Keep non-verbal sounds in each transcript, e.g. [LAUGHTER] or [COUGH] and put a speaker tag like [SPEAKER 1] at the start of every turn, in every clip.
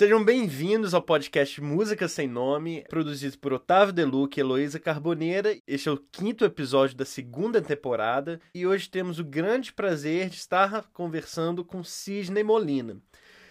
[SPEAKER 1] Sejam bem-vindos ao podcast Música Sem Nome, produzido por Otávio Deluca e Heloísa Carboneira. Este é o quinto episódio da segunda temporada e hoje temos o grande prazer de estar conversando com Sidney Molina.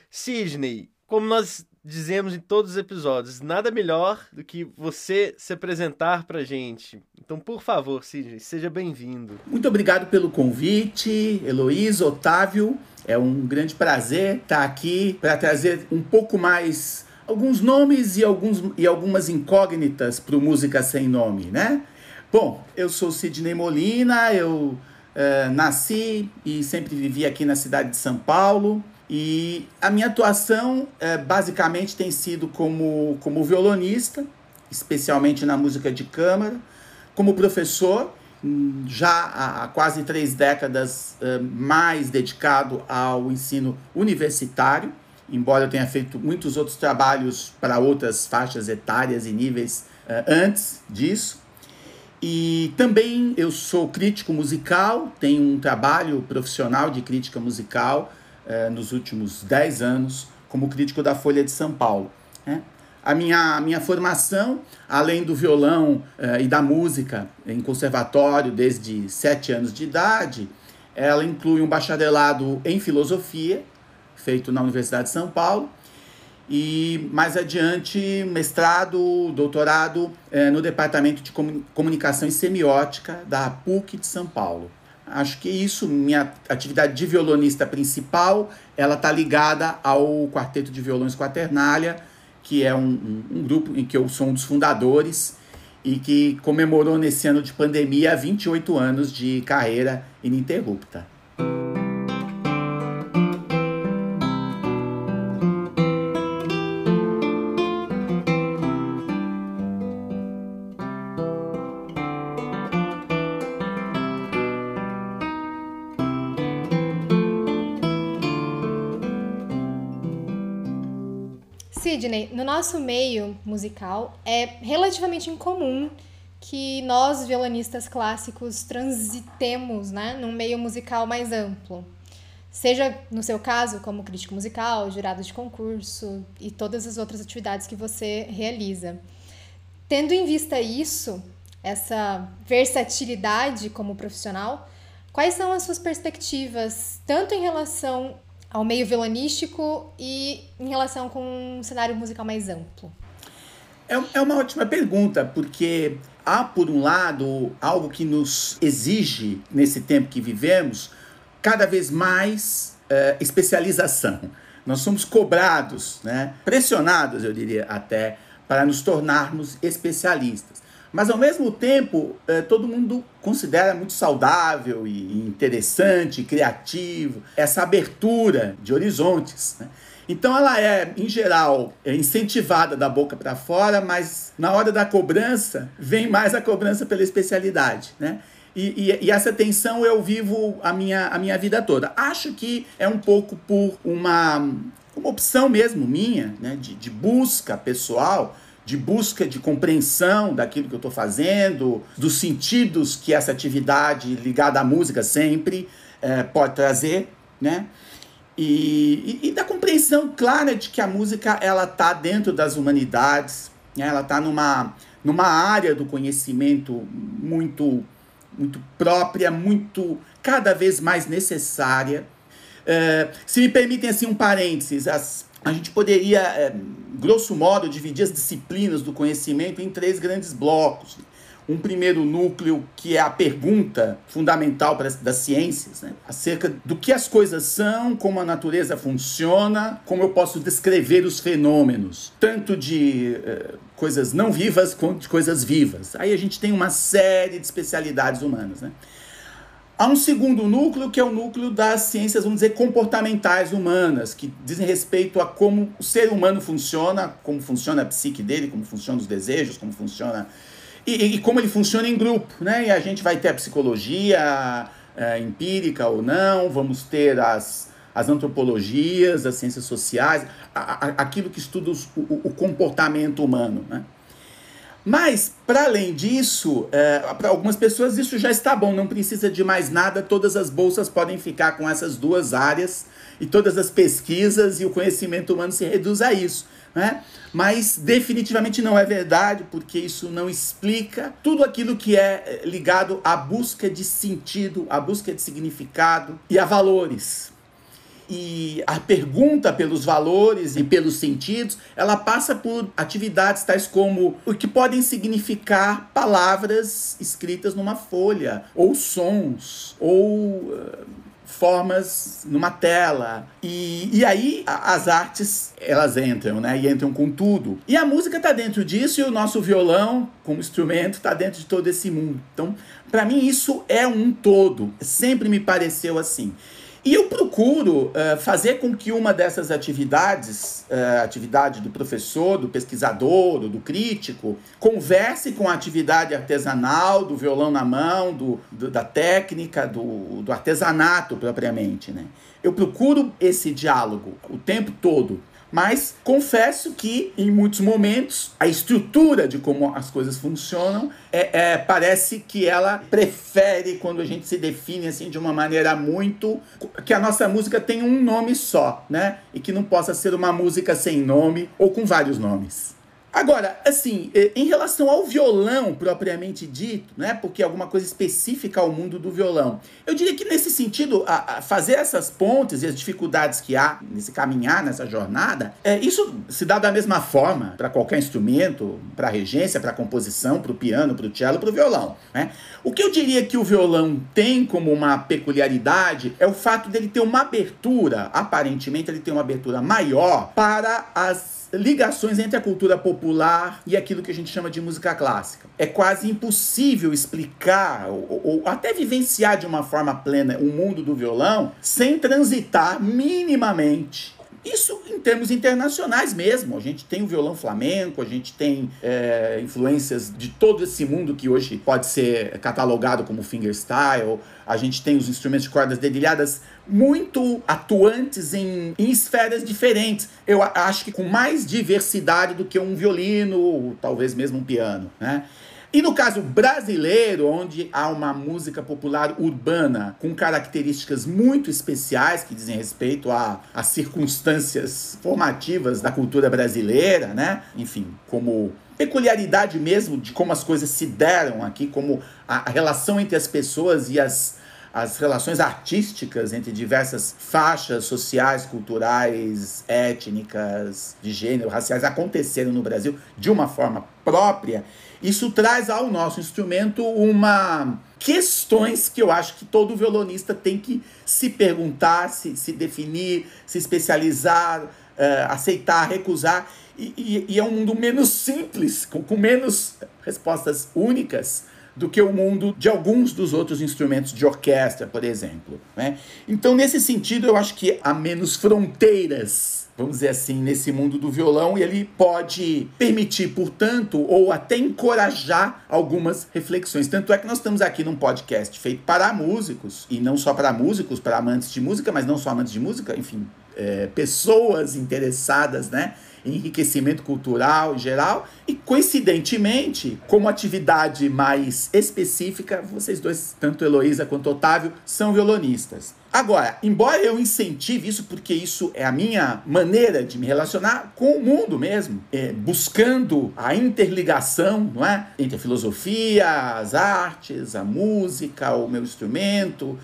[SPEAKER 1] Sidney, como nós dizemos em todos os episódios, nada melhor do que você se apresentar pra gente. Então, por favor, Sidney, seja bem-vindo.
[SPEAKER 2] Muito obrigado pelo convite, Heloísa, Otávio. É um grande prazer estar aqui para trazer um pouco mais alguns nomes e, alguns, e algumas incógnitas para o Música Sem Nome, né? Bom, eu sou Sidney Molina, eu uh, nasci e sempre vivi aqui na cidade de São Paulo. E a minha atuação é, basicamente tem sido como, como violonista, especialmente na música de câmara, como professor, já há quase três décadas é, mais dedicado ao ensino universitário, embora eu tenha feito muitos outros trabalhos para outras faixas etárias e níveis é, antes disso. E também eu sou crítico musical, tenho um trabalho profissional de crítica musical é, nos últimos 10 anos como crítico da Folha de São Paulo. Né? A minha, minha formação, além do violão é, e da música em conservatório desde 7 anos de idade, ela inclui um bacharelado em filosofia, feito na Universidade de São Paulo, e mais adiante mestrado, doutorado é, no Departamento de Comunicação e Semiótica da PUC de São Paulo. Acho que isso, minha atividade de violonista principal, ela está ligada ao Quarteto de Violões Quaternália, que é um, um, um, grupo em que eu sou um dos fundadores e que comemorou nesse ano de pandemia 28 anos de carreira ininterrupta.
[SPEAKER 3] Sidney, no nosso meio musical é relativamente incomum que nós, violonistas clássicos, transitemos né, num meio musical mais amplo. Seja, no seu caso, como crítico musical, jurado de concurso e todas as outras atividades que você realiza. Tendo em vista isso, essa versatilidade como profissional, quais são as suas perspectivas, tanto em relação ao meio violonístico e em relação com um cenário musical mais amplo?
[SPEAKER 2] É, é uma ótima pergunta, porque há, por um lado, algo que nos exige, nesse tempo que vivemos, cada vez mais uh, especialização. Nós somos cobrados, né? pressionados, eu diria até, para nos tornarmos especialistas. Mas ao mesmo tempo, é, todo mundo considera muito saudável e interessante, criativo, essa abertura de horizontes. Né? Então ela é, em geral, é incentivada da boca para fora, mas na hora da cobrança, vem mais a cobrança pela especialidade. Né? E, e, e, essa tensão eu vivo a minha, a minha vida toda. Acho que é um pouco por uma, uma opção mesmo minha, né? de, de busca pessoal de busca de compreensão daquilo que eu estou fazendo, dos sentidos que essa atividade ligada à música sempre é, pode trazer, né? E, e, e, da compreensão clara de que a música ela está dentro das humanidades, né? ela está numa, numa área do conhecimento muito muito própria, muito cada vez mais necessária. É, se me permitem assim um parênteses, as a gente poderia, é, grosso modo, dividir as disciplinas do conhecimento em três grandes blocos. Um primeiro núcleo que é a pergunta fundamental das ciências, né? acerca do que as coisas são, como a natureza funciona, como eu posso descrever os fenômenos, tanto de é, coisas não vivas quanto de coisas vivas. Aí a gente tem uma série de especialidades humanas. Né? Há um segundo núcleo, que é o núcleo das ciências, vamos dizer, comportamentais humanas, que dizem respeito a como o ser humano funciona, como funciona a psique dele, como funcionam os desejos, como funciona. E, e como ele funciona em grupo, né? E a gente vai ter a psicologia é, empírica ou não, vamos ter as, as antropologias, as ciências sociais, a, a, aquilo que estuda os, o, o comportamento humano, né? Mas, para além disso, é, para algumas pessoas isso já está bom, não precisa de mais nada, todas as bolsas podem ficar com essas duas áreas e todas as pesquisas e o conhecimento humano se reduz a isso. Né? Mas definitivamente não é verdade, porque isso não explica tudo aquilo que é ligado à busca de sentido, à busca de significado e a valores e a pergunta pelos valores e pelos sentidos, ela passa por atividades tais como o que podem significar palavras escritas numa folha, ou sons, ou uh, formas numa tela. E, e aí a, as artes, elas entram, né? E entram com tudo. E a música está dentro disso e o nosso violão, como instrumento, está dentro de todo esse mundo. Então, para mim, isso é um todo. Sempre me pareceu assim. E eu procuro uh, fazer com que uma dessas atividades, uh, atividade do professor, do pesquisador, do crítico, converse com a atividade artesanal, do violão na mão, do, do da técnica, do, do artesanato propriamente. Né? Eu procuro esse diálogo o tempo todo. Mas confesso que em muitos momentos a estrutura de como as coisas funcionam é, é, parece que ela prefere quando a gente se define assim de uma maneira muito que a nossa música tem um nome só, né? E que não possa ser uma música sem nome ou com vários nomes. Agora, assim, eh, em relação ao violão propriamente dito, né? Porque é alguma coisa específica ao mundo do violão. Eu diria que nesse sentido, a, a fazer essas pontes e as dificuldades que há nesse caminhar, nessa jornada, é, isso se dá da mesma forma para qualquer instrumento, para regência, para composição, para o piano, para o cello, para o violão. Né? O que eu diria que o violão tem como uma peculiaridade é o fato dele ter uma abertura, aparentemente ele tem uma abertura maior para as ligações entre a cultura popular e aquilo que a gente chama de música clássica. É quase impossível explicar ou, ou, até vivenciar de uma forma plena o mundo do violão sem transitar minimamente isso em termos internacionais mesmo. A gente tem o violão flamenco, a gente tem é, influências de todo esse mundo que hoje pode ser catalogado como fingerstyle. A gente tem os instrumentos de cordas dedilhadas muito atuantes em, em esferas diferentes. Eu acho que com mais diversidade do que um violino, ou talvez mesmo um piano, né? E no caso brasileiro, onde há uma música popular urbana com características muito especiais que dizem respeito às circunstâncias formativas da cultura brasileira, né? Enfim, como peculiaridade mesmo de como as coisas se deram aqui, como a relação entre as pessoas e as as relações artísticas entre diversas faixas sociais, culturais, étnicas, de gênero, raciais aconteceram no Brasil de uma forma própria, isso traz ao nosso instrumento uma questões que eu acho que todo violonista tem que se perguntar, se, se definir, se especializar, uh, aceitar, recusar. E, e, e, é um mundo menos simples, com, com menos respostas únicas do que o mundo de alguns dos outros instrumentos de orquestra, por exemplo. Né? Então, nesse sentido, eu acho que há menos fronteiras vamos dizer assim, nesse mundo do violão, e ele pode permitir, portanto, ou até encorajar algumas reflexões. Tanto é que nós estamos aqui num podcast feito para músicos, e não só para músicos, para amantes de música, mas não só amantes de música, enfim, é, pessoas interessadas, né? Enriquecimento cultural em geral. E coincidentemente, como atividade mais específica, vocês dois, tanto Heloísa quanto Otávio, são violonistas. Agora, embora eu incentive isso, porque isso é a minha maneira de me relacionar com o mundo mesmo, é, buscando a interligação não é? entre a filosofia, as artes, a música, o meu instrumento,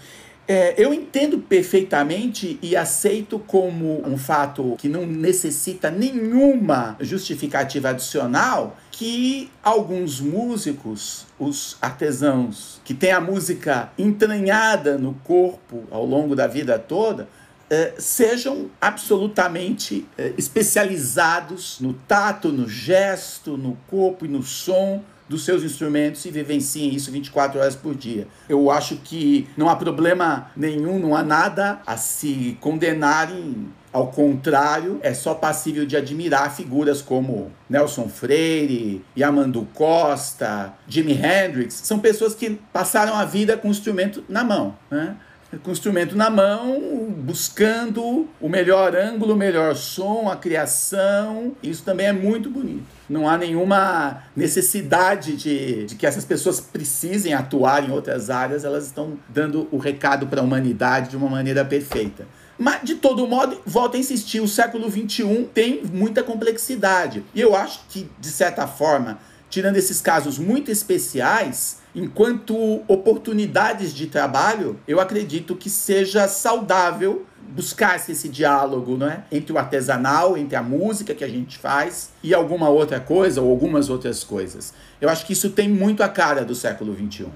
[SPEAKER 2] é, eu entendo perfeitamente e aceito como um fato que não necessita nenhuma justificativa adicional que alguns músicos, os artesãos, que têm a música entranhada no corpo ao longo da vida toda, é, sejam absolutamente é, especializados no tato, no gesto, no corpo e no som dos seus instrumentos e vivenciem isso 24 horas por dia. Eu acho que não há problema nenhum, não há nada a se condenarem. Ao contrário, é só passível de admirar figuras como Nelson Freire, Yamandu Costa, Jimi Hendrix. São pessoas que passaram a vida com o instrumento na mão. Né? Com o instrumento na mão, buscando o melhor ângulo, o melhor som, a criação. Isso também é muito bonito. Não há nenhuma necessidade de, de que essas pessoas precisem atuar em outras áreas, elas estão dando o recado para a humanidade de uma maneira perfeita. Mas, de todo modo, volto a insistir, o século XXI tem muita complexidade. E eu acho que, de certa forma, tirando esses casos muito especiais, enquanto oportunidades de trabalho, eu acredito que seja saudável buscar-se esse diálogo não é? entre o artesanal, entre a música que a gente faz e alguma outra coisa ou algumas outras coisas. Eu acho que isso tem muito a cara do século XXI.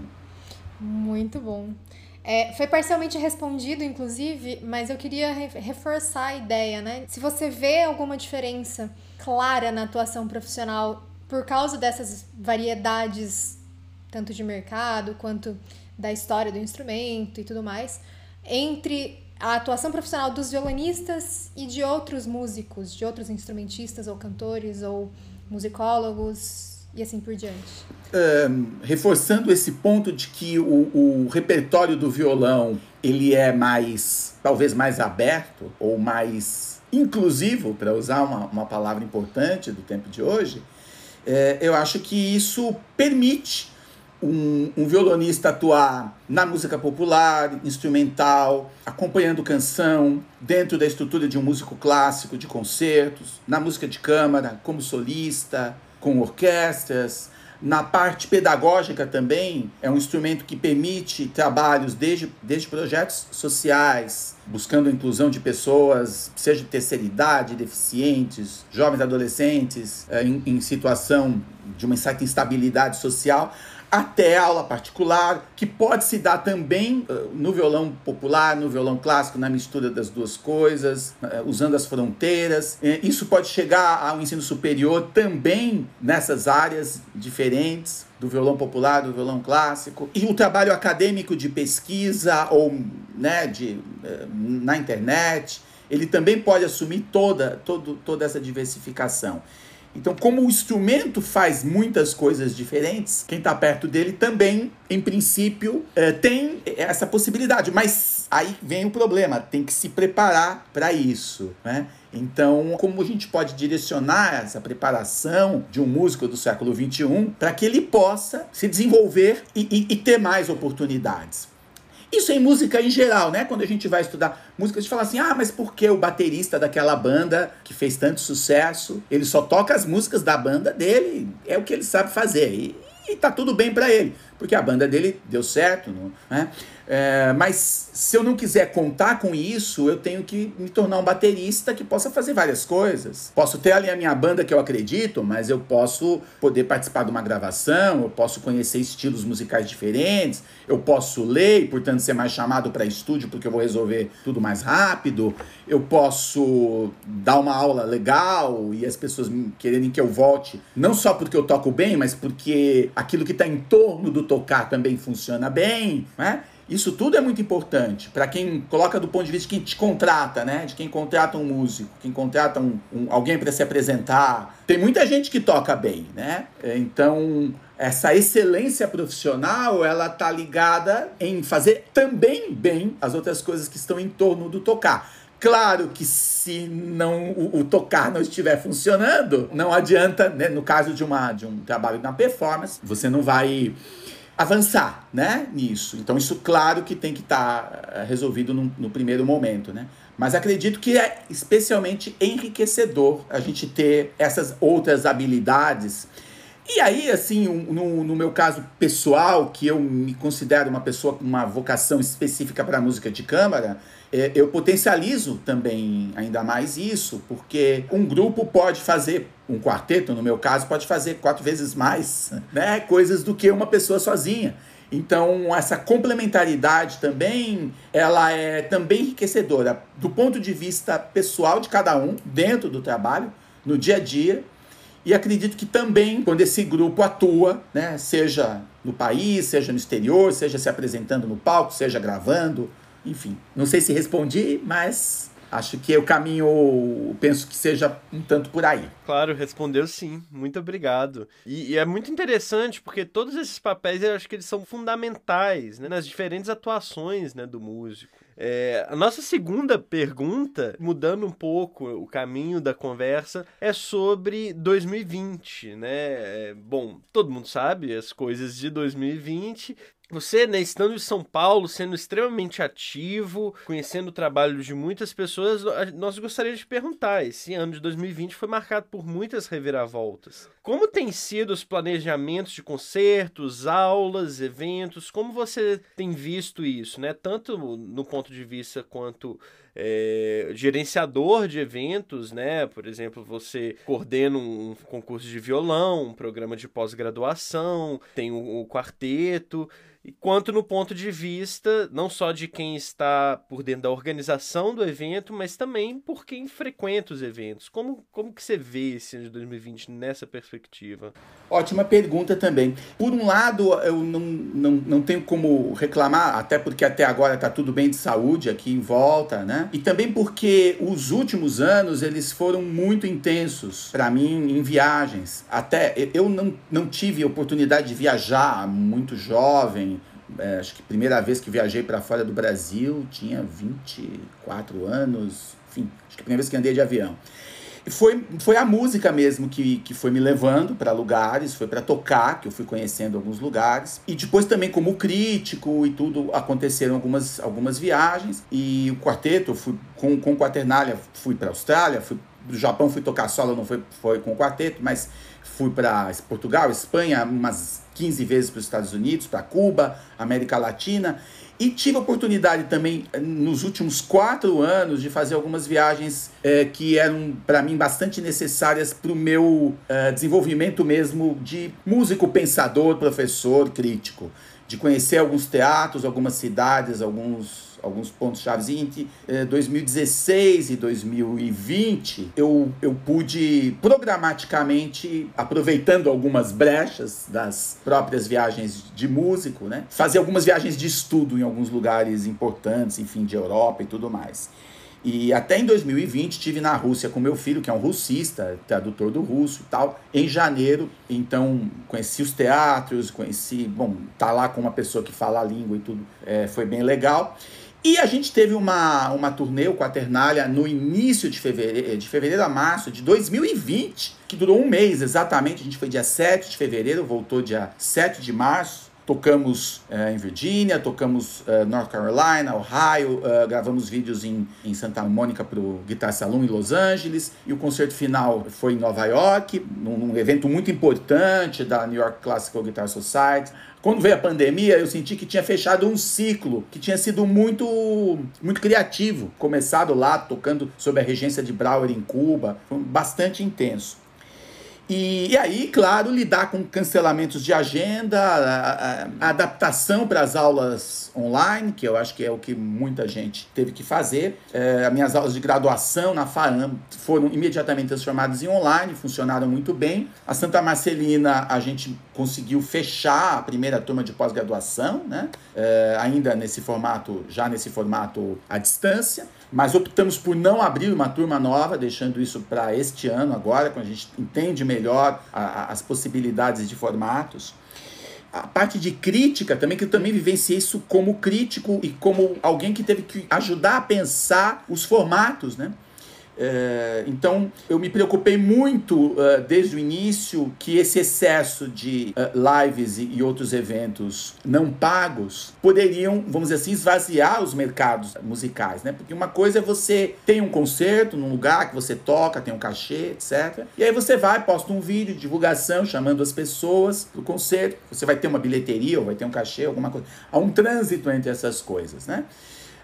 [SPEAKER 3] Muito bom. É, foi parcialmente respondido, inclusive, mas eu queria reforçar a ideia, né? Se você vê alguma diferença clara na atuação profissional por causa dessas variedades, tanto de mercado quanto da história do instrumento e tudo mais, entre a atuação profissional dos violonistas e de outros músicos, de outros instrumentistas ou cantores ou musicólogos e assim por diante.
[SPEAKER 2] Um, reforçando esse ponto de que o, o repertório do violão ele é mais, talvez mais aberto ou mais inclusivo, para usar uma, uma palavra importante do tempo de hoje, é, eu acho que isso permite um, um, violonista atuar na música popular, instrumental, acompanhando canção, dentro da estrutura de um músico clássico de concertos, na música de câmara, como solista, com orquestras, na parte pedagógica também, é um instrumento que permite trabalhos desde, desde projetos sociais, buscando a inclusão de pessoas, seja de terceira idade, deficientes, jovens adolescentes, eh, em, em situação de uma certa instabilidade social, até aula particular, que pode se dar também uh, no violão popular, no violão clássico, na mistura das duas coisas, uh, usando as fronteiras. Uh, isso pode chegar ao ensino superior também nessas áreas diferentes do violão popular, do violão clássico. E o trabalho acadêmico de pesquisa ou né, de, na internet, ele também pode assumir toda, todo, toda essa diversificação. Então, como o instrumento faz muitas coisas diferentes, quem está perto dele também, em princípio, é, tem essa possibilidade. Mas aí vem o problema, tem que se preparar para isso. Né? Então, como a gente pode direcionar essa preparação de um músico do século XXI para que ele possa se desenvolver e, e, e ter mais oportunidades? Isso em música em geral, né? Quando a gente vai estudar música, a gente fala assim: ah, mas por que o baterista daquela banda que fez tanto sucesso, ele só toca as músicas da banda dele, é o que ele sabe fazer. E, e tá tudo bem para ele, porque a banda dele deu certo, né? É, mas se eu não quiser contar com isso, eu tenho que me tornar um baterista que possa fazer várias coisas. Posso ter ali a minha banda que eu acredito, mas eu posso poder participar de uma gravação, eu posso conhecer estilos musicais diferentes, eu posso ler e, portanto, ser mais chamado para estúdio porque eu vou resolver tudo mais rápido. Eu posso dar uma aula legal e as pessoas quererem que eu volte, não só porque eu toco bem, mas porque aquilo que está em torno do tocar também funciona bem, né? Isso tudo é muito importante para quem coloca do ponto de vista de quem te contrata, né? De quem contrata um músico, quem contrata um, um alguém para se apresentar. Tem muita gente que toca bem, né? Então essa excelência profissional ela tá ligada em fazer também bem as outras coisas que estão em torno do tocar. Claro que se não o, o, tocar não estiver funcionando, não adianta, né? No caso de, uma, de um trabalho na performance, você não vai avançar, né, nisso. Então isso claro que tem que estar tá eh, resolvido no, no, primeiro momento, né? Mas acredito que é especialmente enriquecedor a gente ter essas outras habilidades. E aí, assim, no, no meu caso pessoal, que eu me considero uma pessoa com uma vocação específica para música de câmara, eu potencializo também ainda mais isso, porque um grupo pode fazer, um quarteto, no meu caso, pode fazer quatro vezes mais né, coisas do que uma pessoa sozinha. Então, essa complementaridade também, ela é também enriquecedora do ponto de vista pessoal de cada um, dentro do trabalho, no dia a dia. E acredito que também, quando esse grupo atua, né, seja no país, seja no exterior, seja se apresentando no palco, seja gravando, enfim, não sei se respondi, mas acho que o caminho, penso que seja um tanto por aí.
[SPEAKER 1] Claro, respondeu sim. Muito obrigado. E, e, é muito interessante porque todos esses papéis eu acho que eles são fundamentais né, nas diferentes atuações né, do músico. É, a nossa segunda pergunta, mudando um pouco o caminho da conversa, é sobre 2020, né? É, bom, todo mundo sabe as coisas de 2020 Você, né, estando em São Paulo, sendo extremamente ativo, conhecendo o trabalho de muitas pessoas, nós gostaríamos de perguntar: esse ano de 2020 foi marcado por muitas reviravoltas. Como tem sido os planejamentos de concertos, aulas, eventos? Como você tem visto isso, né? Tanto no ponto de vista quanto é, gerenciador de eventos, né? Por exemplo, você coordena um concurso de violão, um programa de pós-graduação, tem o, o quarteto quanto no ponto de vista não só de quem está por dentro da organização do evento, mas também por quem frequenta os eventos. Como, como que você vê esse ano de 2020 nessa perspectiva?
[SPEAKER 2] Ótima pergunta também. Por um lado, eu não, não, não tenho como reclamar, até porque até agora está tudo bem de saúde aqui em volta, né? E também porque os últimos anos eles foram muito intensos para mim em viagens. Até eu não, não tive oportunidade de viajar muito jovem, é, acho que primeira vez que viajei para fora do Brasil tinha 24 anos, enfim, acho que a primeira vez que andei de avião. E foi, foi a música mesmo que, que foi me levando para lugares, foi para tocar, que eu fui conhecendo alguns lugares. E depois também como crítico e tudo, aconteceram algumas, algumas viagens. E o quarteto, fui, com, com o Quaternália, fui para Austrália, fui do Japão fui tocar solo, não foi, foi com o quarteto, mas fui para Portugal, Espanha, umas 15 vezes para os Estados Unidos, para Cuba, América Latina. E tive a oportunidade também, nos últimos quatro anos, de fazer algumas viagens é, que eram, para mim, bastante necessárias para o meu é, desenvolvimento mesmo de músico, pensador, professor, crítico. De conhecer alguns teatros, algumas cidades, alguns alguns pontos chaves. E entre eh, 2016 e 2020, eu, eu pude programaticamente, aproveitando algumas brechas das próprias viagens de músico, né, fazer algumas viagens de estudo em alguns lugares importantes, enfim, de Europa e tudo mais. E até em 2020 estive na Rússia com meu filho, que é um russista, tradutor do russo e tal, em janeiro. Então conheci os teatros, conheci, bom, tá lá com uma pessoa que fala a língua e tudo, é, foi bem legal. E a gente teve uma, uma turnê, o Quaternália, no início de fevereiro, de fevereiro a março de 2020, que durou um mês exatamente. A gente foi dia 7 de fevereiro, voltou dia 7 de março. Tocamos uh, em Virgínia, tocamos uh, North Carolina, Ohio, uh, gravamos vídeos em, em Santa Mônica para o Guitar Saloon em Los Angeles. E o concerto final foi em Nova York, num, num evento muito importante da New York Classical Guitar Society. Quando veio a pandemia, eu senti que tinha fechado um ciclo que tinha sido muito, muito criativo. Começado lá, tocando sob a regência de Brauer em Cuba, foi bastante intenso. E, e, aí, claro, lidar com cancelamentos de agenda, a, a, a adaptação para as aulas online, que eu acho que é o que muita gente teve que fazer. É, as minhas aulas de graduação na FAAM foram imediatamente transformadas em online, funcionaram muito bem. A Santa Marcelina, a gente conseguiu fechar a primeira turma de pós-graduação, né? É, ainda nesse formato, já nesse formato à distância mas optamos por não abrir uma turma nova, deixando isso para este ano agora, quando a gente entende melhor a, a, as possibilidades de formatos. A parte de crítica também, que eu também vivenciei isso como crítico e como alguém que teve que ajudar a pensar os formatos, né? É, então, eu me preocupei muito uh, desde o início que esse excesso de uh, lives e, e, outros eventos não pagos poderiam, vamos dizer assim, esvaziar os mercados musicais, né? Porque uma coisa é você tem um concerto num lugar que você toca, tem um cachê, etc. E aí você vai, posta um vídeo de divulgação chamando as pessoas para o concerto. Você vai ter uma bilheteria ou vai ter um cachê, alguma coisa. Há um trânsito entre essas coisas, né?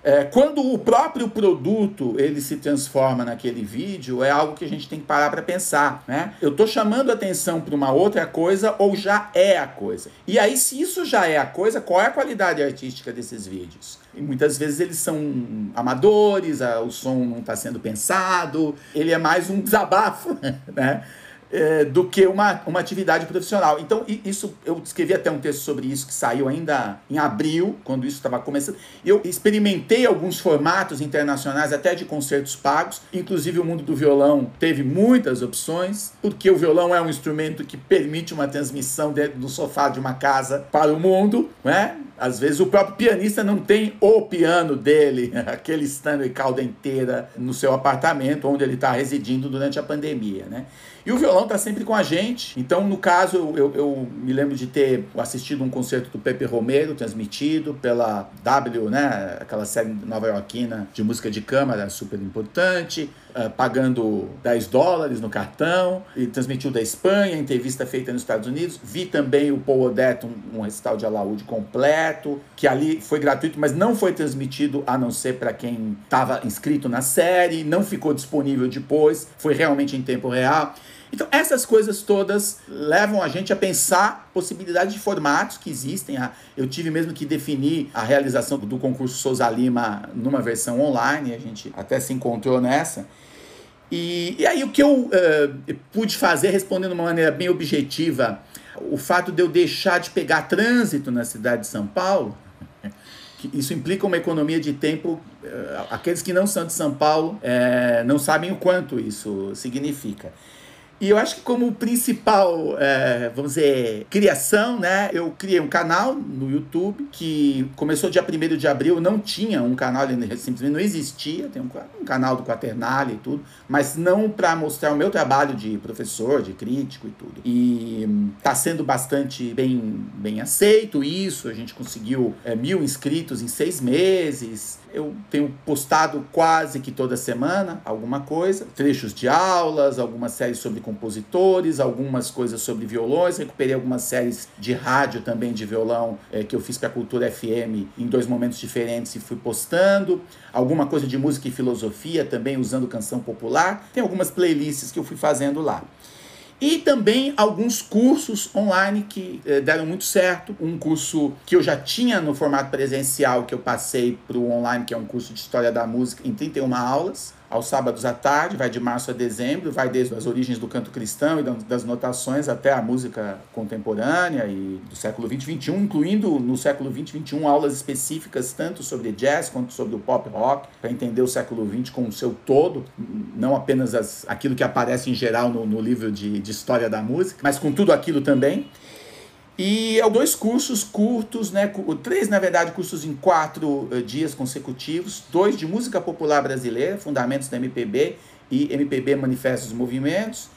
[SPEAKER 2] É, quando o próprio produto ele se transforma naquele vídeo, é algo que a gente tem que parar para pensar, né? Eu estou chamando atenção para uma outra coisa ou já é a coisa? E aí, se isso já é a coisa, qual é a qualidade artística desses vídeos? E muitas vezes eles são amadores, o som não está sendo pensado, ele é mais um desabafo, [LAUGHS] né? É, do que uma, uma atividade profissional. Então, isso eu escrevi até um texto sobre isso que saiu ainda em abril, quando isso estava começando. Eu experimentei alguns formatos internacionais, até de concertos pagos, inclusive o mundo do violão teve muitas opções, porque o violão é um instrumento que permite uma transmissão dentro do sofá de uma casa para o mundo, né? Às vezes o próprio pianista não tem o piano dele, [LAUGHS] aquele Stanley cauda inteira no seu apartamento onde ele está residindo durante a pandemia, né? E o violão tá sempre com a gente. Então, no caso, eu, eu, eu me lembro de ter assistido um concerto do Pepe Romero, transmitido pela W, né? Aquela série nova-iorquina de música de câmara, super importante. Uh, pagando 10 dólares no cartão, e transmitiu da Espanha, entrevista feita nos Estados Unidos. Vi também o Paul Odette, um, um recital de alaúde completo, que ali foi gratuito, mas não foi transmitido a não ser para quem estava inscrito na série, não ficou disponível depois, foi realmente em tempo real. Então, essas coisas todas levam a gente a pensar possibilidades de formatos que existem. Ah, eu tive mesmo que definir a realização do concurso Souza Lima numa versão online, a gente até se encontrou nessa. E, e aí, o que eu uh, pude fazer, respondendo de uma maneira bem objetiva, o fato de eu deixar de pegar trânsito na cidade de São Paulo, isso implica uma economia de tempo. Uh, aqueles que não são de São Paulo uh, não sabem o quanto isso significa. E eu acho que como principal, é, vamos dizer, criação, né? Eu criei um canal no YouTube que começou dia 1 de abril, não tinha um canal, ele simplesmente não existia, tem um, um canal do Quaternália e tudo, mas não para mostrar o meu trabalho de professor, de crítico e tudo. E tá sendo bastante bem, bem aceito isso, a gente conseguiu é, mil inscritos em seis meses, eu tenho postado quase que toda semana alguma coisa, trechos de aulas, algumas séries sobre compositores, algumas coisas sobre violões, recuperei algumas séries de rádio também de violão é, que eu fiz para a Cultura FM em dois momentos diferentes e fui postando, alguma coisa de música e filosofia também usando canção popular, tem algumas playlists que eu fui fazendo lá. E também alguns cursos online que eh, deram muito certo. Um curso que eu já tinha no formato presencial, que eu passei para o online, que é um curso de História da Música, em 31 aulas aos sábados à tarde, vai de março a dezembro, vai desde as origens do canto cristão e das notações até a música contemporânea e do século 20 e 21, incluindo no século 20 e 21 aulas específicas tanto sobre jazz quanto sobre o pop rock, para entender o século 20 como o seu todo, não apenas as, aquilo que aparece em geral no, no livro de, de história da música, mas com tudo aquilo também. E é dois cursos curtos, né? Três, na verdade, cursos em quatro uh, dias consecutivos. Dois de música popular brasileira, Fundamentos da MPB e MPB Manifestos e Movimentos.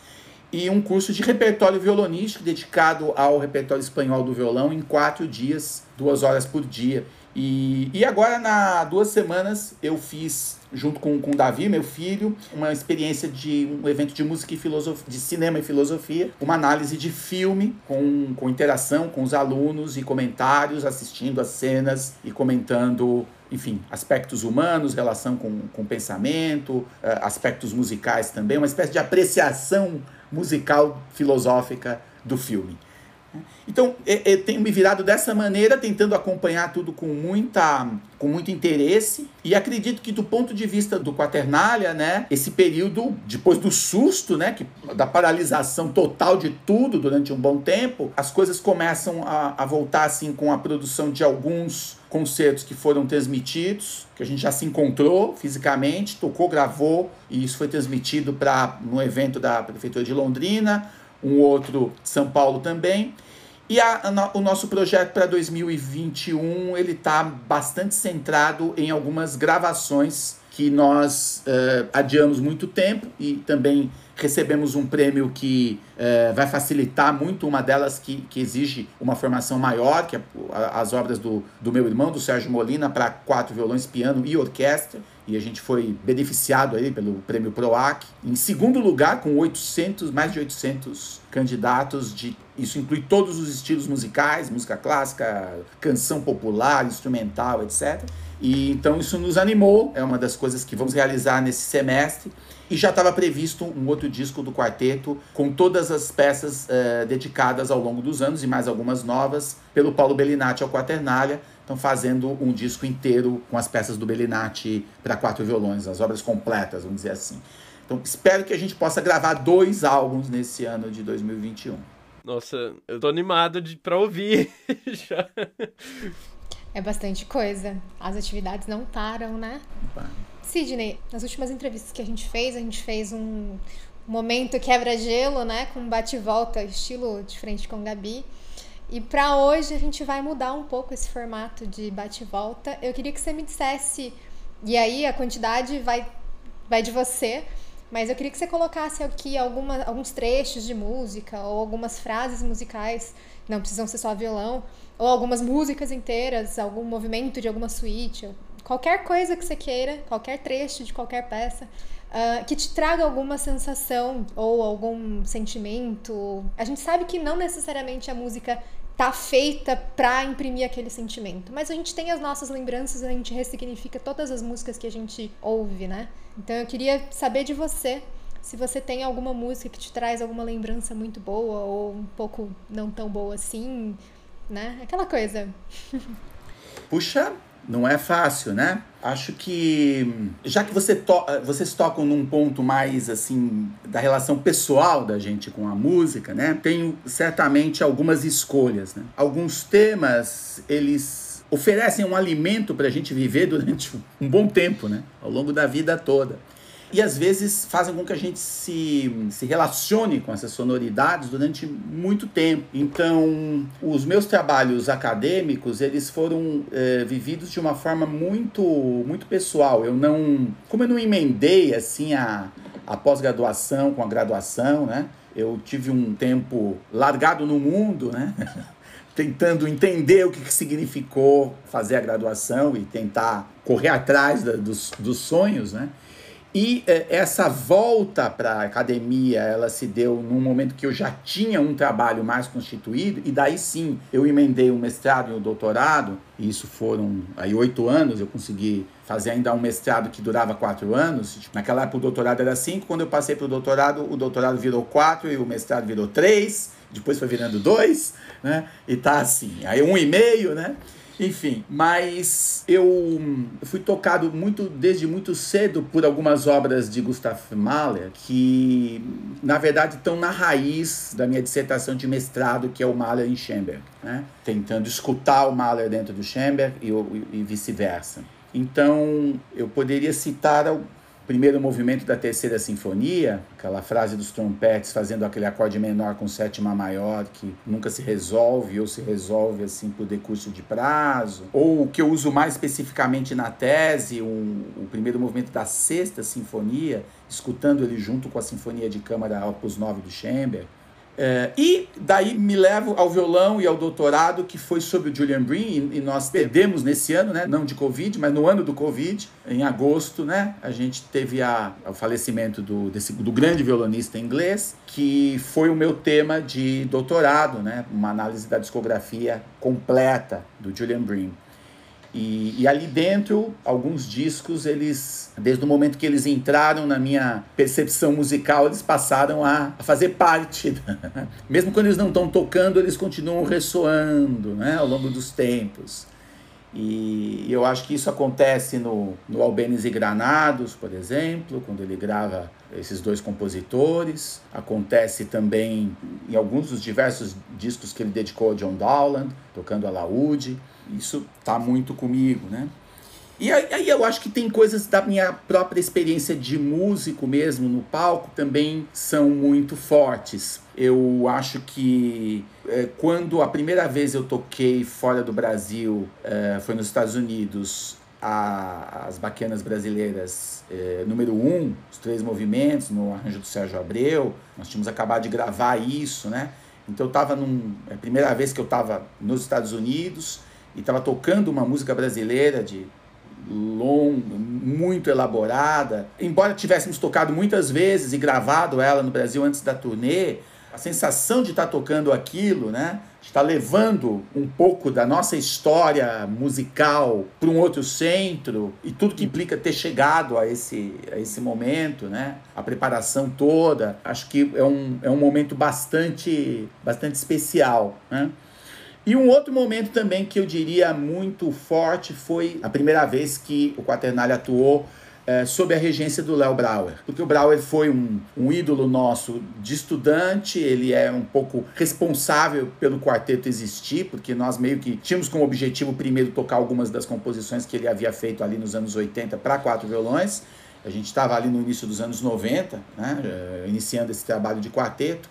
[SPEAKER 2] E um curso de repertório violonístico dedicado ao repertório espanhol do violão em quatro dias, duas horas por dia. E, e agora, na duas semanas, eu fiz, junto com, com o Davi, meu filho, uma experiência de um evento de música e filosofia, de cinema e filosofia, uma análise de filme com, com interação com os alunos e comentários, assistindo as cenas e comentando enfim, aspectos humanos, relação com, com pensamento, eh, aspectos musicais também, uma espécie de apreciação musical filosófica do filme. Então, eu tenho me virado dessa maneira, tentando acompanhar tudo com, muita, com muito interesse. E acredito que, do ponto de vista do Quaternália, né, esse período, depois do susto, né, que, da paralisação total de tudo durante um bom tempo, as coisas começam a, a voltar assim com a produção de alguns concertos que foram transmitidos, que a gente já se encontrou fisicamente, tocou, gravou, e isso foi transmitido para no evento da Prefeitura de Londrina um outro São Paulo também. E a, a, o nosso projeto para 2021 ele está bastante centrado em algumas gravações que nós uh, adiamos muito tempo e também recebemos um prêmio que uh, vai facilitar muito uma delas que, que exige uma formação maior, que é as obras do, do meu irmão, do Sérgio Molina, para quatro violões, piano e orquestra e a gente foi beneficiado aí pelo prêmio PROAC. Em segundo lugar, com 800, mais de 800 candidatos, de, isso inclui todos os estilos musicais, música clássica, canção popular, instrumental, etc. E então isso nos animou, é uma das coisas que vamos realizar nesse semestre. E já estava previsto um outro disco do quarteto com todas as peças uh, dedicadas ao longo dos anos e mais algumas novas pelo Paulo Bellinati ao Quaternália estão fazendo um disco inteiro com as peças do Bellinati para quatro violões, as obras completas, vamos dizer assim. Então, espero que a gente possa gravar dois álbuns nesse ano de 2021.
[SPEAKER 1] Nossa, eu tô animado de, pra ouvir [LAUGHS] já.
[SPEAKER 3] É bastante coisa. As atividades não param, né? Sidney, nas últimas entrevistas que a gente fez, a gente fez um momento quebra-gelo, né? Com bate-volta, estilo de frente com Gabi. E para hoje a gente vai mudar um pouco esse formato de bate-volta. Eu queria que você me dissesse, e aí a quantidade vai, vai de você, Mas eu queria que você colocasse aqui alguma, alguns trechos de música ou algumas frases musicais, não precisam ser só violão, ou algumas músicas inteiras, algum movimento de alguma suíte, qualquer coisa que você queira, qualquer trecho de qualquer peça, uh, que te traga alguma sensação ou algum sentimento. A gente sabe que não necessariamente a música tá feita para imprimir aquele sentimento. Mas a gente tem as nossas lembranças, a gente ressignifica todas as músicas que a gente ouve, né? Então eu queria saber de você se você tem alguma música que te traz alguma lembrança muito boa ou um pouco não tão boa assim, né? Aquela coisa.
[SPEAKER 2] Puxa, não é fácil, né? Acho que já que você to vocês tocam num ponto mais assim da relação pessoal da gente com a música, né? Tenho certamente algumas escolhas, né? Alguns temas eles oferecem um alimento para a gente viver durante um bom tempo, né? Ao longo da vida toda e às vezes fazem com que a gente se, se relacione com essas sonoridades durante muito tempo. Então, os meus trabalhos acadêmicos, eles foram é, vividos de uma forma muito, muito pessoal. Eu não, como eu não emendei assim a, a pós-graduação com a graduação, né? Eu tive um tempo largado no mundo, né? [LAUGHS] tentando entender o que, que significou fazer a graduação e tentar correr atrás da, dos, dos sonhos, né? E é, essa volta para a academia, ela se deu num momento que eu já tinha um trabalho mais constituído, e daí sim eu emendei um mestrado e o um doutorado, e isso foram aí oito anos, eu consegui fazer ainda um mestrado que durava quatro anos. Naquela época o doutorado era cinco, quando eu passei para o doutorado, o doutorado virou quatro e o mestrado virou três, depois foi virando dois, né? E tá assim, aí um e meio, né? Enfim, mas eu fui tocado muito desde muito cedo por algumas obras de Gustav Mahler que, na verdade, estão na raiz da minha dissertação de mestrado, que é o Mahler em Schoenberg, né? tentando escutar o Mahler dentro do Schoenberg e, e vice-versa. Então, eu poderia citar primeiro movimento da terceira sinfonia, aquela frase dos trompetes fazendo aquele acorde menor com sétima maior que nunca se resolve ou se resolve assim por decurso de prazo, ou o que eu uso mais especificamente na tese, um, o primeiro movimento da sexta sinfonia, escutando ele junto com a sinfonia de câmara Opus 9 do Schoenberg, é, e daí me levo ao violão e ao doutorado, que foi sobre o Julian Breen, e, e, nós perdemos nesse ano, né? não de Covid, mas no ano do Covid, em agosto, né? a gente teve a, o falecimento do, desse, do grande violonista inglês, que foi o meu tema de doutorado, né? uma análise da discografia completa do Julian Breen. E, e, ali dentro, alguns discos, eles, desde o momento que eles entraram na minha percepção musical, eles passaram a, a fazer parte. [LAUGHS] Mesmo quando eles não estão tocando, eles continuam ressoando né, ao longo dos tempos. E eu acho que isso acontece no, no Albenes e Granados, por exemplo, quando ele grava esses dois compositores. Acontece também em alguns dos diversos discos que ele dedicou a John Dowland, tocando a laúde. Isso tá muito comigo, né? E aí, eu acho que tem coisas da minha própria experiência de músico mesmo no palco também são muito fortes. Eu acho que é, quando a primeira vez eu toquei fora do Brasil é, foi nos Estados Unidos, a, as baquianas brasileiras é, número um, os três movimentos no arranjo do Sérgio Abreu, nós tínhamos acabado de gravar isso, né? Então eu estava num. É a primeira vez que eu estava nos Estados Unidos e estava tocando uma música brasileira de longa, muito elaborada. Embora tivéssemos tocado muitas vezes e gravado ela no Brasil antes da turnê, a sensação de estar tá tocando aquilo, né? De estar tá levando um pouco da nossa história musical para um outro centro e tudo que implica ter chegado a esse, a esse momento, né? A preparação toda, acho que é um, é um momento bastante, bastante especial, né? E um outro momento também que eu diria muito forte foi a primeira vez que o Quaternalha atuou é, sob a regência do Léo Brauer. Porque o Brauer foi um, um, ídolo nosso de estudante, ele é um pouco responsável pelo quarteto existir, porque nós meio que tínhamos como objetivo primeiro tocar algumas das composições que ele havia feito ali nos anos 80 para quatro violões. A gente estava ali no início dos anos 90, né, iniciando esse trabalho de quarteto.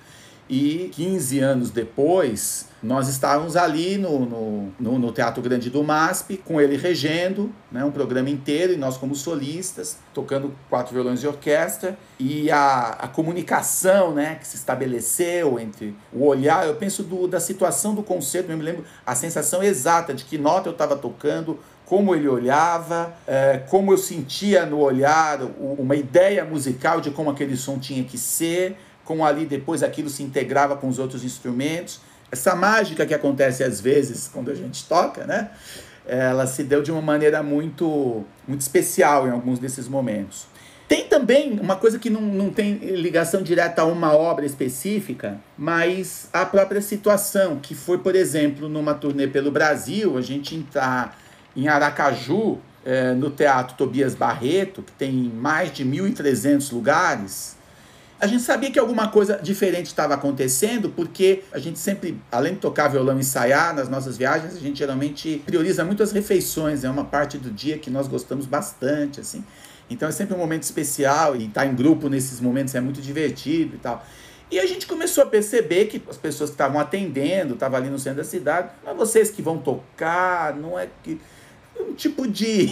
[SPEAKER 2] E 15 anos depois, nós estávamos ali no, no, no, no, Teatro Grande do MASP, com ele regendo, né, um programa inteiro, e nós como solistas, tocando quatro violões de orquestra, e a, a comunicação né, que se estabeleceu entre o olhar, eu penso do, da situação do concerto, eu me lembro a sensação exata de que nota eu estava tocando, como ele olhava, é, como eu sentia no olhar uma ideia musical de como aquele som tinha que ser, como ali depois aquilo se integrava com os outros instrumentos. Essa mágica que acontece às vezes quando a gente toca, né? Ela se deu de uma maneira muito, muito especial em alguns desses momentos. Tem também uma coisa que não, não tem ligação direta a uma obra específica, mas a própria situação, que foi, por exemplo, numa turnê pelo Brasil, a gente entrar em Aracaju, é, no Teatro Tobias Barreto, que tem mais de 1.300 lugares, a gente sabia que alguma coisa diferente estava acontecendo, porque a gente sempre, além de tocar violão e ensaiar nas nossas viagens, a gente geralmente prioriza muito as refeições, é uma parte do dia que nós gostamos bastante, assim. Então é sempre um momento especial e estar tá em grupo nesses momentos é muito divertido e tal. E a gente começou a perceber que as pessoas que estavam atendendo, estavam ali no centro da cidade, não é vocês que vão tocar, não é que um tipo de,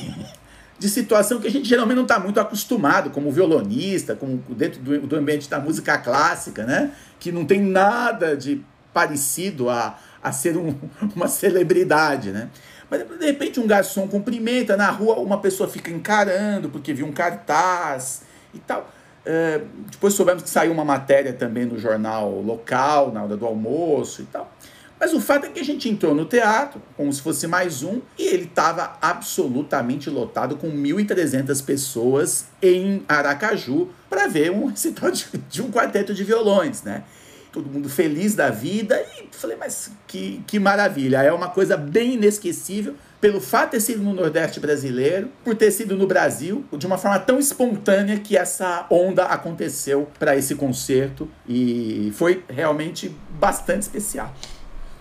[SPEAKER 2] de situação que a gente geralmente não está muito acostumado, como violonista, como dentro do, do ambiente da música clássica, né? Que não tem nada de parecido a, a ser um, [LAUGHS] uma celebridade, né? Mas de repente um garçom cumprimenta na rua, uma pessoa fica encarando porque viu um cartaz e tal. É, depois soubemos que saiu uma matéria também no jornal local, na hora do almoço e tal. Mas o fato é que a gente entrou no teatro, como se fosse mais um, e ele estava absolutamente lotado com 1.300 pessoas em Aracaju para ver um [LAUGHS] recital de, de, um quarteto de violões, né? Todo mundo feliz da vida e falei, mas que, que maravilha! É uma coisa bem inesquecível pelo fato de ter sido no Nordeste brasileiro, por ter sido no Brasil, de uma forma tão espontânea que essa onda aconteceu para esse concerto e foi realmente bastante especial.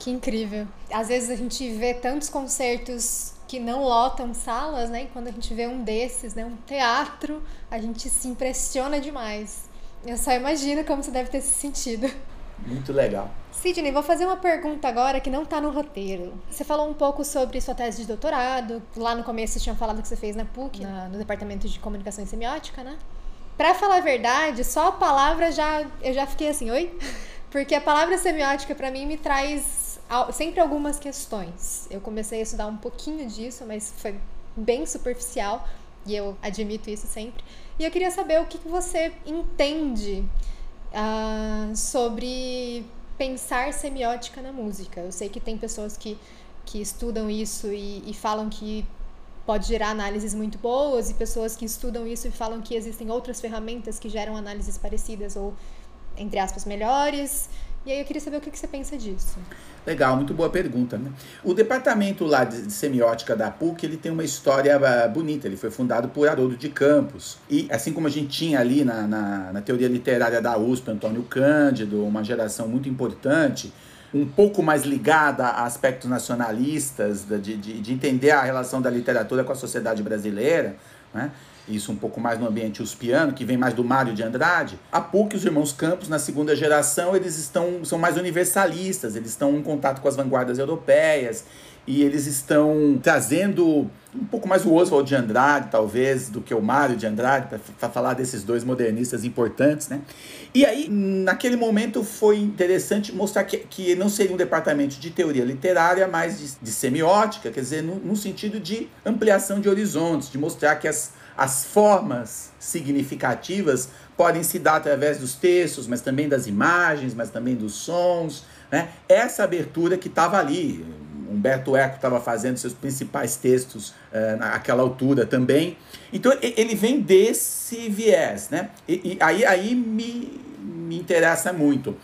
[SPEAKER 3] Que incrível. Às vezes a gente vê tantos concertos que não lotam salas, né? E quando a gente vê um desses, né, um teatro, a gente se impressiona demais. Eu só imagino como você deve ter se sentido.
[SPEAKER 2] Muito legal.
[SPEAKER 3] Sidney, vou fazer uma pergunta agora que não está no roteiro. Você falou um pouco sobre sua tese de doutorado. Lá no começo você tinha falado que você fez na PUC, na, no Departamento de Comunicação e Semiótica, né? Pra falar a verdade, só a palavra já. Eu já fiquei assim, oi? [LAUGHS] Porque a palavra semiótica para mim me traz sempre algumas questões. Eu comecei a estudar um pouquinho disso, mas foi bem superficial e eu admito isso sempre. E eu queria saber o que, você entende uh, sobre pensar semiótica na música. Eu sei que tem pessoas que, que estudam isso e, e falam que pode gerar análises muito boas e pessoas que estudam isso e falam que existem outras ferramentas que geram análises parecidas ou entre aspas melhores e aí eu queria saber o que, você pensa disso.
[SPEAKER 2] Legal, muito boa pergunta. Né? O departamento lá de, semiótica da PUC, ele tem uma história ah, bonita. Ele foi fundado por Haroldo de Campos. E assim como a gente tinha ali na, na, na teoria literária da USP, Antônio Cândido, uma geração muito importante, um pouco mais ligada a aspectos nacionalistas, de, de, de entender a relação da literatura com a sociedade brasileira, né? Isso um pouco mais no ambiente uspiano, que vem mais do Mário de Andrade, a PUC, os irmãos Campos, na segunda geração, eles estão são mais universalistas, eles estão em contato com as vanguardas europeias e eles estão trazendo um pouco mais o Oswald de Andrade, talvez, do que o Mário de Andrade, para falar desses dois modernistas importantes, né? E aí, naquele momento, foi interessante mostrar que, que não seria um departamento de teoria literária, mas de, de semiótica, quer dizer, no, no sentido de ampliação de horizontes, de mostrar que as as formas significativas podem se dar através dos textos, mas também das imagens, mas também dos sons. Né? Essa abertura que estava ali. Humberto Eco estava fazendo seus principais textos uh, naquela altura também. Então ele vem desse viés. Né? E, e aí, aí me, me interessa muito.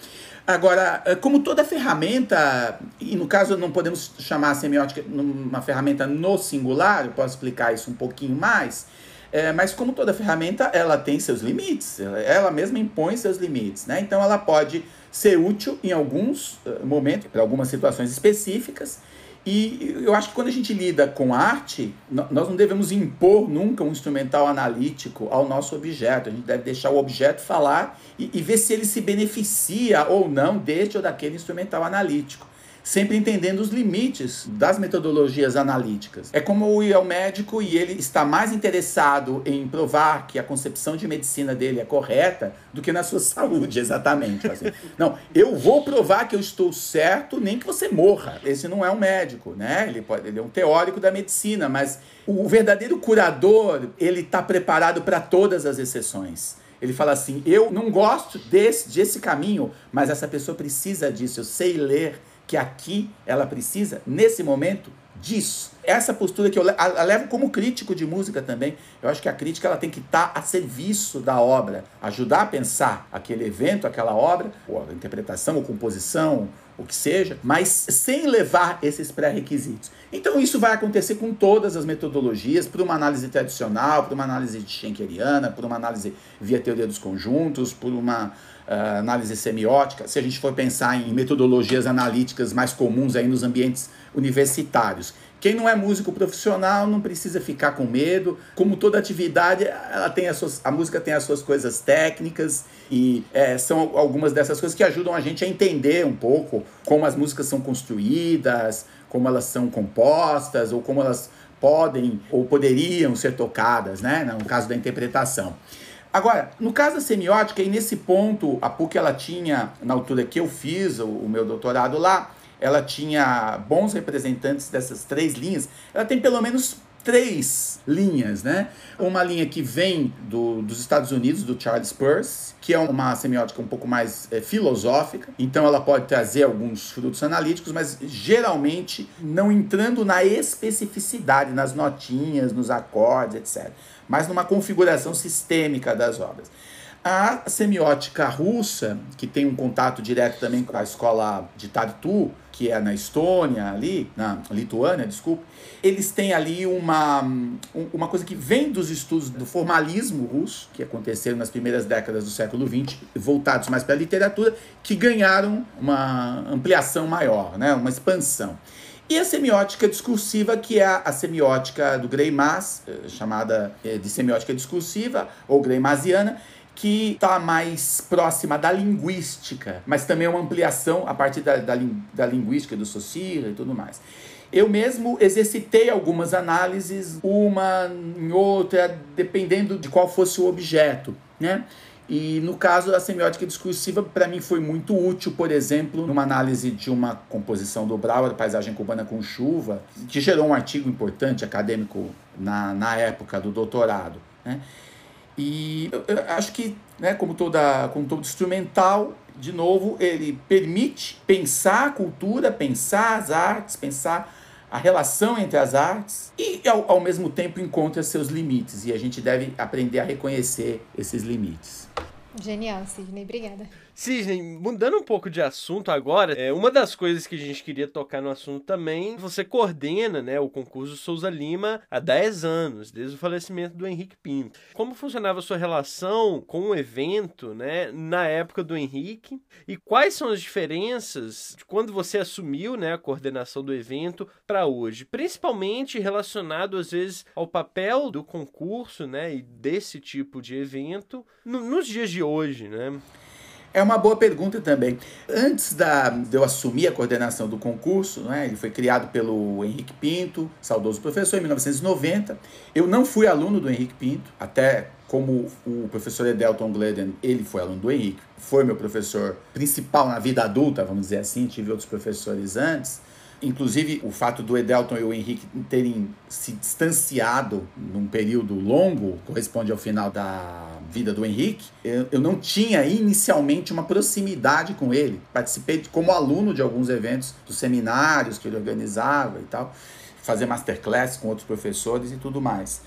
[SPEAKER 2] Agora, eh, como toda ferramenta, e no caso não podemos chamar a semiótica uma ferramenta no singular, eu posso explicar isso um pouquinho mais, é, mas como toda ferramenta, ela tem seus limites, ela mesma impõe seus limites, né? Então ela pode ser útil em alguns uh, momentos, para algumas situações específicas, E eu acho que quando a gente lida com arte, nós não devemos impor nunca um instrumental analítico ao nosso objeto. A gente deve deixar o objeto falar e, e ver se ele se beneficia ou não deste ou daquele instrumental analítico sempre entendendo os limites das metodologias analíticas. É como ir ao médico e ele está mais interessado em provar que a concepção de medicina dele é correta do que na sua [LAUGHS] saúde, exatamente. Assim. Não, eu vou provar que eu estou certo, nem que você morra. Esse não é um médico, né? Ele, pode, ele é um teórico da medicina, mas o verdadeiro curador, ele está preparado para todas as exceções. Ele fala assim: eu não gosto desse, desse caminho, mas essa pessoa precisa disso. Eu sei ler que aqui ela precisa, nesse momento, disso. Essa postura que eu levo como crítico de música também. Eu acho que a crítica ela tem que estar a serviço da obra, ajudar a pensar aquele evento, aquela obra, ou a interpretação, ou composição, o que seja, mas sem levar esses pré-requisitos. Então isso vai acontecer com todas as metodologias, por uma análise tradicional, por uma análise de Schenkeriana, por uma análise via teoria dos conjuntos, por uma análise semiótica, se a gente for pensar em metodologias analíticas mais comuns aí nos ambientes universitários. Quem não é músico profissional não precisa ficar com medo. Como toda atividade, ela tem as suas, a música tem as suas coisas técnicas e é, são algumas dessas coisas que ajudam a gente a entender um pouco como as músicas são construídas, como elas são compostas ou como elas podem ou poderiam ser tocadas, né? No caso da interpretação. Agora, no caso da semiótica, e nesse ponto, a PUC ela tinha, na altura que eu fiz o, o meu doutorado lá, ela tinha bons representantes dessas três linhas. Ela tem pelo menos três linhas, né? Uma linha que vem do, dos Estados Unidos, do Charles Peirce, que é uma semiótica um pouco mais é, filosófica, então ela pode trazer alguns frutos analíticos, mas geralmente não entrando na especificidade, nas notinhas, nos acordes, etc mas numa configuração sistêmica das obras. A semiótica russa, que tem um contato direto também com a escola de Tartu, que é na Estônia, ali, na Lituânia, desculpe, eles têm ali uma, uma coisa que vem dos estudos do formalismo russo, que aconteceram nas primeiras décadas do século XX, voltados mais para a literatura, que ganharam uma ampliação maior, né, uma expansão. E a semiótica discursiva, que é a, semiótica do Greimas, eh, chamada eh, de semiótica discursiva, ou greimasiana, que está mais próxima da linguística, mas também é uma ampliação a partir da, da, da linguística do Saussure e tudo mais. Eu mesmo exercitei algumas análises, uma em outra, dependendo de qual fosse o objeto, né? E no caso, a semiótica discursiva, para mim, foi muito útil, por exemplo, numa análise de uma composição do Brauer, Paisagem Cubana com Chuva, que gerou um artigo importante acadêmico na, na época do doutorado. Né? E eu, eu acho que, né, como, toda, como todo instrumental, de novo, ele permite pensar a cultura, pensar as artes, pensar a relação entre as artes e, ao, ao mesmo tempo, encontra seus limites. E a gente deve aprender a reconhecer esses limites.
[SPEAKER 3] Genial, Sidney. Obrigada.
[SPEAKER 1] Cisne, mudando um pouco de assunto agora, é uma das coisas que a gente queria tocar no assunto também, você coordena, né, o concurso Souza Lima há 10 anos, desde o falecimento do Henrique Pinto. Como funcionava a sua relação com o evento, né, na época do Henrique? E quais são as diferenças de quando você assumiu, né, a coordenação do evento para hoje, principalmente relacionado às vezes ao papel do concurso, né, e desse tipo de evento no, nos dias de hoje, né?
[SPEAKER 2] É uma boa pergunta também. Antes da, de eu assumir a coordenação do concurso, né, ele foi criado pelo Henrique Pinto, saudoso professor, em 1990. Eu não fui aluno do Henrique Pinto, até como o professor Edelton Gleden, ele foi aluno do Henrique, foi meu professor principal na vida adulta, vamos dizer assim, tive outros professores antes. Inclusive, o fato do Edelton e o Henrique terem se distanciado num período longo, corresponde ao final da vida do Henrique, eu, eu não tinha inicialmente uma proximidade com ele. Participei como aluno de alguns eventos, dos seminários que ele organizava e tal, fazer masterclass com outros professores e tudo mais.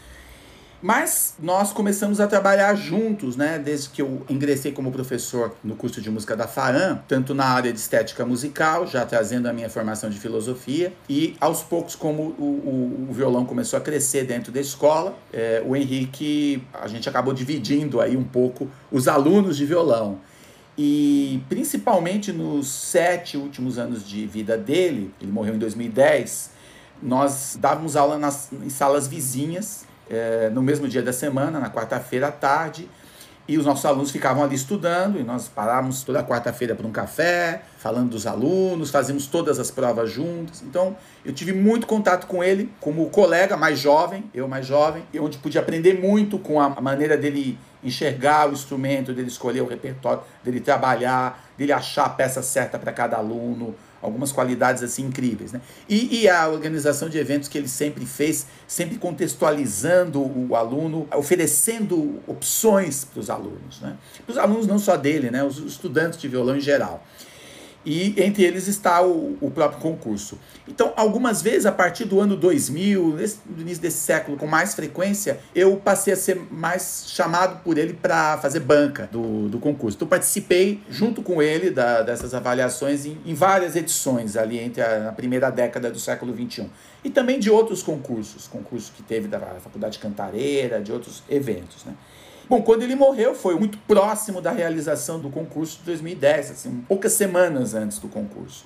[SPEAKER 2] Mas nós começamos a trabalhar juntos, né? Desde que eu ingressei como professor no curso de música da FAAM, tanto na área de estética musical, já trazendo a minha formação de filosofia, e aos poucos, como o, o, o violão começou a crescer dentro da escola, é, o Henrique, a gente acabou dividindo aí um pouco os alunos de violão. E principalmente nos sete últimos anos de vida dele, ele morreu em 2010, nós dávamos aula nas, em salas vizinhas, é, no mesmo dia da semana, na quarta-feira à tarde, e os nossos alunos ficavam ali estudando, e nós parávamos toda quarta-feira para um café, falando dos alunos, fazíamos todas as provas juntos. Então, eu tive muito contato com ele, como colega mais jovem, eu mais jovem, onde pude aprender muito com a maneira dele enxergar o instrumento, dele escolher o repertório, dele trabalhar, dele achar a peça certa para cada aluno, algumas qualidades assim incríveis. Né? E, e, a organização de eventos que ele sempre fez, sempre contextualizando o aluno, oferecendo opções para os alunos. Né? Para os alunos não só dele, né? os estudantes de violão em geral e entre eles está o, o próprio concurso. Então, algumas vezes, a partir do ano 2000, nesse, no início desse século, com mais frequência, eu passei a ser mais chamado por ele para fazer banca do, do concurso. Então, participei junto com ele da, dessas avaliações em, em, várias edições, ali entre a, primeira década do século XXI. E também de outros concursos, concursos que teve da Faculdade Cantareira, de outros eventos. Né? Bom, quando ele morreu, foi muito próximo da realização do concurso de 2010, assim, poucas semanas antes do concurso.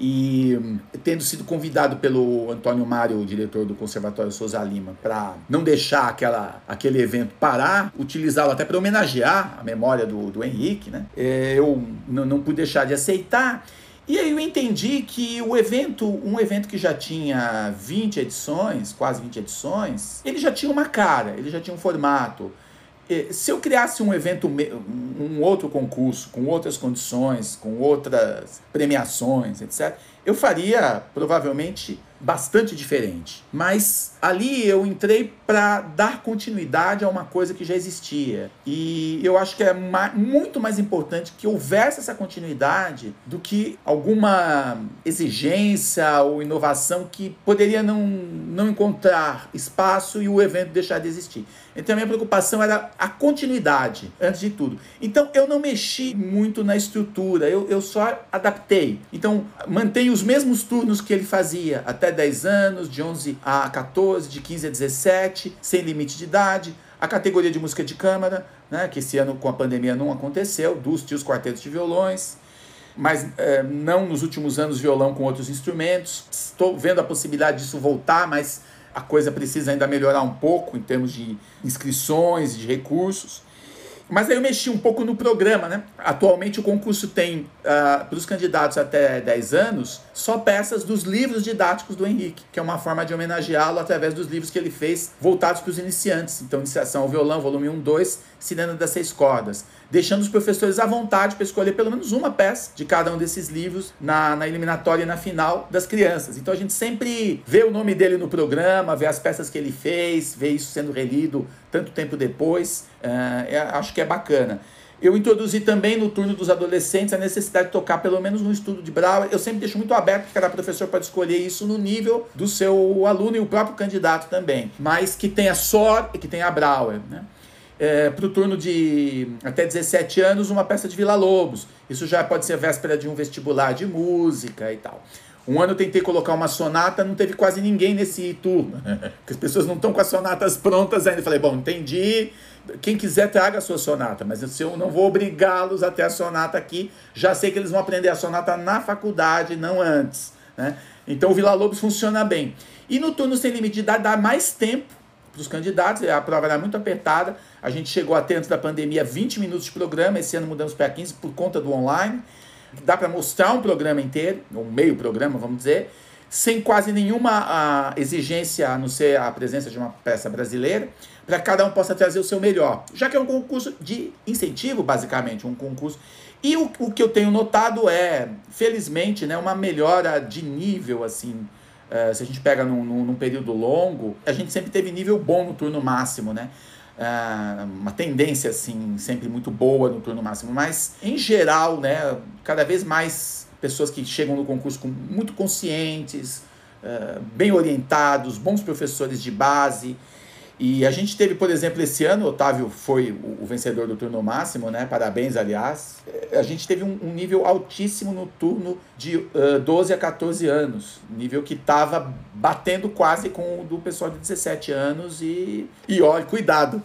[SPEAKER 2] E tendo sido convidado pelo Antônio Mário, diretor do Conservatório Souza Lima, para não deixar aquela, aquele evento parar, utilizá-lo até para homenagear a memória do, do Henrique, né? É, eu não, não pude deixar de aceitar. E aí eu entendi que o evento, um evento que já tinha 20 edições, quase 20 edições, ele já tinha uma cara, ele já tinha um formato. Se eu criasse um evento, um outro concurso, com outras condições, com outras premiações, etc., eu faria provavelmente bastante diferente. Mas ali eu entrei para dar continuidade a uma coisa que já existia. E eu acho que é muito mais importante que houvesse essa continuidade do que alguma exigência ou inovação que poderia não, não encontrar espaço e o evento deixar de existir. Então a minha preocupação era a continuidade, antes de tudo. Então eu não mexi muito na estrutura, eu, eu só adaptei. Então mantenho os mesmos turnos que ele fazia até 10 anos, de 11 a 14, de 15 a 17, sem limite de idade. A categoria de música de câmara, né, que esse ano com a pandemia não aconteceu, dos tios quartetos de violões mas é, não nos últimos anos violão com outros instrumentos. Estou vendo a possibilidade disso voltar, mas a coisa precisa ainda melhorar um pouco em termos de inscrições, de recursos. Mas aí eu mexi um pouco no programa, né? Atualmente o concurso tem, uh, para os candidatos até 10 anos, só peças dos livros didáticos do Henrique, que é uma forma de homenageá-lo através dos livros que ele fez voltados para os iniciantes. Então, Iniciação ao Violão, volume 1, 2, Ciranda das Seis Cordas. Deixando os professores à vontade para escolher pelo menos uma peça de cada um desses livros na, na eliminatória e na final das crianças. Então a gente sempre vê o nome dele no programa, vê as peças que ele fez, vê isso sendo relido tanto tempo depois. Uh, é, acho que é bacana. Eu introduzi também no turno dos adolescentes a necessidade de tocar pelo menos no estudo de Brauer. Eu sempre deixo muito aberto que cada professor pode escolher isso no nível do seu aluno e o próprio candidato também. Mas que tenha SOR e que tenha Brauer. Né? É, para o turno de até 17 anos, uma peça de Vila Lobos. Isso já pode ser véspera de um vestibular de música e tal. Um ano eu tentei colocar uma sonata, não teve quase ninguém nesse turno. Porque as pessoas não estão com as sonatas prontas ainda. Eu falei, bom, entendi. Quem quiser, traga a sua sonata. Mas eu não vou obrigá-los a ter a sonata aqui. Já sei que eles vão aprender a sonata na faculdade, não antes. Né? Então o Vila Lobos funciona bem. E no turno sem limite de idade dá mais tempo para os candidatos. A prova era muito apertada. A gente chegou até antes da pandemia 20 minutos de programa. Esse ano mudamos para 15 por conta do online dá para mostrar um programa inteiro, um meio programa, vamos dizer, sem quase nenhuma exigência a não ser a presença de uma peça brasileira, para que cada um possa trazer o seu melhor. Já que é um concurso de incentivo, basicamente, um concurso. E o, o que eu tenho notado é, felizmente, né, uma melhora de nível, assim, uh, se a gente pega num, num, num período longo, a gente sempre teve nível bom no turno máximo, né? uh, uma tendência assim sempre muito boa no turno máximo, mas em geral, né, cada vez mais pessoas que chegam no concurso com, muito conscientes, uh, bem orientados, bons professores de base e a gente teve, por exemplo, esse ano, Otávio foi o, vencedor do turno máximo, né? Parabéns, aliás. É, a gente teve um, um nível altíssimo no turno de uh, 12 a 14 anos. Nível que estava batendo quase com o do pessoal de 17 anos. E, e olha, cuidado.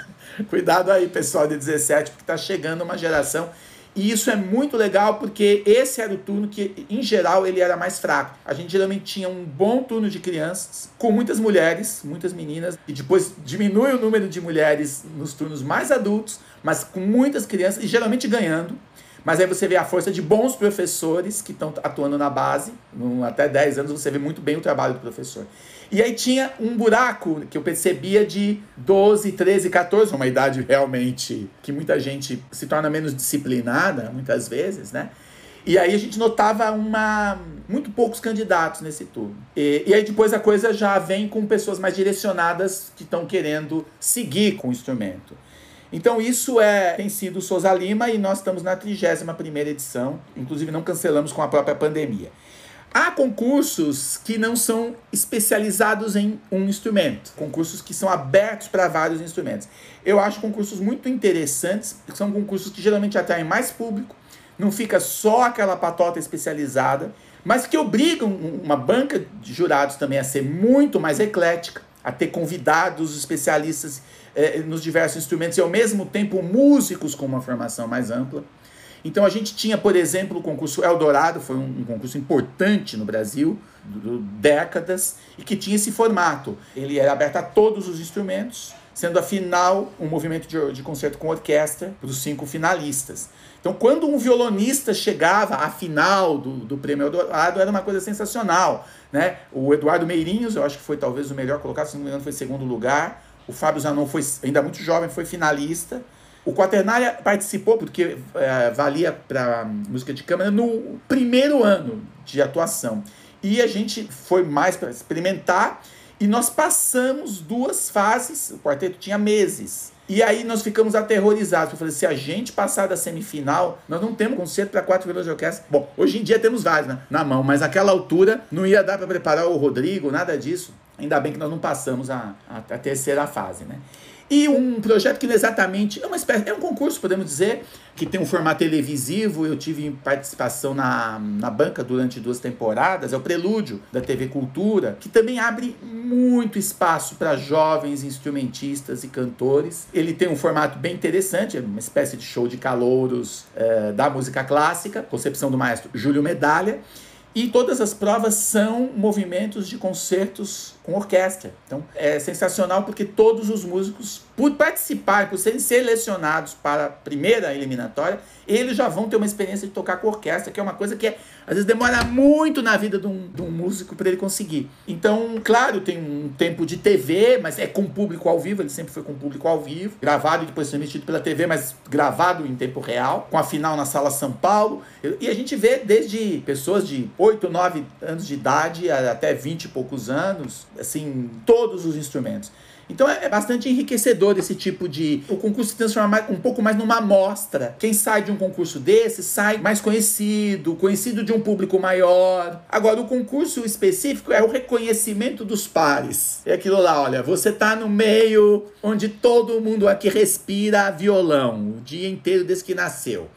[SPEAKER 2] [LAUGHS] cuidado aí, pessoal de 17, porque está chegando uma geração E isso é muito legal porque esse era o turno que, em geral, ele era mais fraco. A gente geralmente tinha um bom turno de crianças, com muitas mulheres, muitas meninas, e depois diminui o número de mulheres nos turnos mais adultos, mas com muitas crianças, e geralmente ganhando. Mas aí você vê a força de bons professores que estão atuando na base. Até 10 anos você vê muito bem o trabalho do professor. E aí tinha um buraco que eu percebia de 12, 13, 14, uma idade realmente que muita gente se torna menos disciplinada, muitas vezes, né? E aí a gente notava uma muito poucos candidatos nesse turno. E, e aí depois a coisa já vem com pessoas mais direcionadas que estão querendo seguir com o instrumento. Então isso é tem sido o Souza Lima e nós estamos na 31ª edição, inclusive não cancelamos com a própria pandemia. Há concursos que não são especializados em um instrumento, concursos que são abertos para vários instrumentos. Eu acho concursos muito interessantes, são concursos que geralmente atraem mais público, não fica só aquela patota especializada, mas que obrigam uma banca de jurados também a ser muito mais eclética, a ter convidados especialistas eh, nos diversos instrumentos e ao mesmo tempo músicos com uma formação mais ampla. Então a gente tinha, por exemplo, o concurso Eldorado, foi um, um concurso importante no Brasil, do, décadas, e que tinha esse formato. Ele era aberto a todos os instrumentos, sendo a final um movimento de, de concerto com orquestra para os cinco finalistas. Então, quando um violonista chegava à final do, do Prêmio Eldorado, era uma coisa sensacional. Né? O Eduardo Meirinhos, eu acho que foi talvez o melhor colocado, se não me engano, foi segundo lugar. O Fábio Zanon foi ainda muito jovem, foi finalista. O Quaternária participou, porque é, valia para música de câmara, no primeiro ano de atuação. E a gente foi mais para experimentar e nós passamos duas fases, o quarteto tinha meses. E aí nós ficamos aterrorizados. Eu falei, se a gente passar da semifinal, nós não temos concerto para quatro violões de orquestra. Bom, hoje em dia temos vários né, na mão, mas naquela altura não ia dar para preparar o Rodrigo, nada disso. Ainda bem que nós não passamos a, a, a terceira fase, né? E um projeto que não é exatamente é uma espécie, é um concurso, podemos dizer, que tem um formato televisivo. Eu tive participação na, na banca durante duas temporadas, é o Prelúdio da TV Cultura, que também abre muito espaço para jovens instrumentistas e cantores. Ele tem um formato bem interessante, é uma espécie de show de calouros é, da música clássica, concepção do maestro Júlio Medalha. E todas as provas são movimentos de concertos com orquestra. Então é sensacional porque todos os músicos, por participar, por serem selecionados para a primeira eliminatória, eles já vão ter uma experiência de tocar com orquestra, que é uma coisa que é, às vezes demora muito na vida de um, de um músico para ele conseguir. Então, claro, tem um tempo de TV, mas é com público ao vivo, ele sempre foi com público ao vivo, gravado e depois transmitido pela TV, mas gravado em tempo real, com a final na Sala São Paulo. E a gente vê desde pessoas de 8, 9 anos de idade até 20 e poucos anos, assim, todos os instrumentos. Então é, é bastante enriquecedor esse tipo de. O concurso se transforma um pouco mais numa amostra. Quem sai de um concurso desse sai mais conhecido, conhecido de um público maior. Agora, o concurso específico é o reconhecimento dos pares. É aquilo lá, olha, você tá no meio onde todo mundo aqui respira violão o dia inteiro desde que nasceu.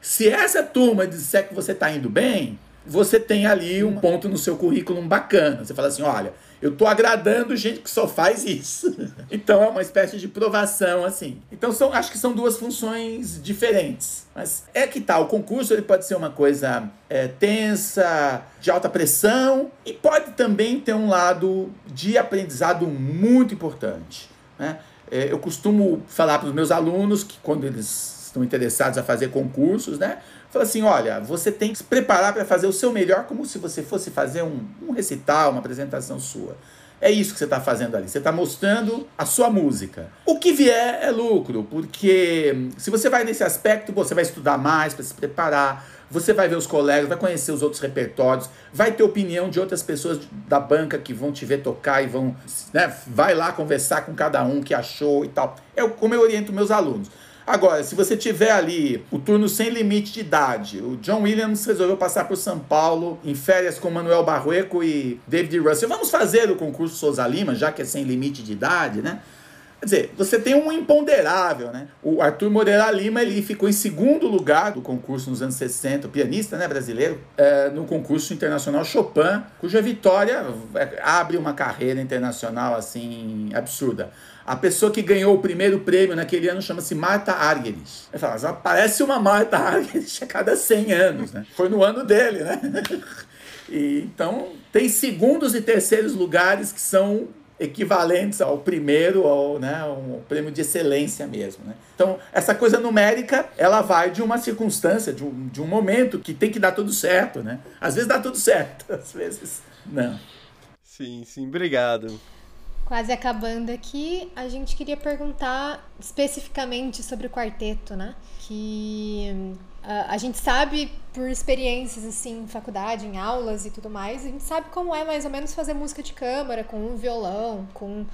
[SPEAKER 2] Se essa turma disser que você tá indo bem, você tem ali um ponto no seu currículo bacana. Você fala assim: olha, eu tô agradando gente que só faz isso. [LAUGHS] então é uma espécie de provação, assim. Então são, acho que são duas funções diferentes. Mas é que tal, tá, o concurso ele pode ser uma coisa é, tensa, de alta pressão, e pode também ter um lado de aprendizado muito importante. Né? É, eu costumo falar para os meus alunos que quando eles estão interessados a fazer concursos, né? Fala assim: olha, você tem que se preparar para fazer o seu melhor, como se você fosse fazer um, um recital, uma apresentação sua. É isso que você está fazendo ali. Você está mostrando a sua música. O que vier é lucro, porque se você vai nesse aspecto, você vai estudar mais para se preparar, você vai ver os colegas, vai conhecer os outros repertórios, vai ter opinião de outras pessoas da banca que vão te ver tocar e vão. Né, vai lá conversar com cada um que achou e tal. É como eu oriento meus alunos. Agora, se você tiver ali o turno sem limite de idade, o John Williams resolveu passar por São Paulo em férias com Manuel Barrueco e David Russell. Vamos fazer o concurso Souza Lima, já que é sem limite de idade, né? Quer dizer, você tem um imponderável, né? O Arthur Moreira Lima, ele ficou em segundo lugar do concurso nos anos 60, pianista, né, brasileiro, é, no concurso internacional Chopin, cuja vitória é, abre uma carreira internacional, assim, absurda. A pessoa que ganhou o primeiro prêmio naquele ano chama-se Marta Argerich. Eu falo, aparece uma Marta [LAUGHS] Argerich a cada 100 anos, né? Foi no ano dele, né? [LAUGHS] E, então, tem segundos e terceiros lugares que são equivalentes ao primeiro, ao né, um prêmio de excelência mesmo. Né? Então, essa coisa numérica, ela vai de uma circunstância, de um, de um momento que tem que dar tudo certo. Né? Às vezes dá tudo certo, [LAUGHS] às vezes não.
[SPEAKER 1] Sim, sim, obrigado.
[SPEAKER 3] Quase acabando aqui, a gente queria perguntar especificamente sobre o quarteto, né? Que uh, a gente sabe por experiências assim em faculdade, em aulas e tudo mais, a gente sabe como é mais ou menos fazer música de câmara com um violão, com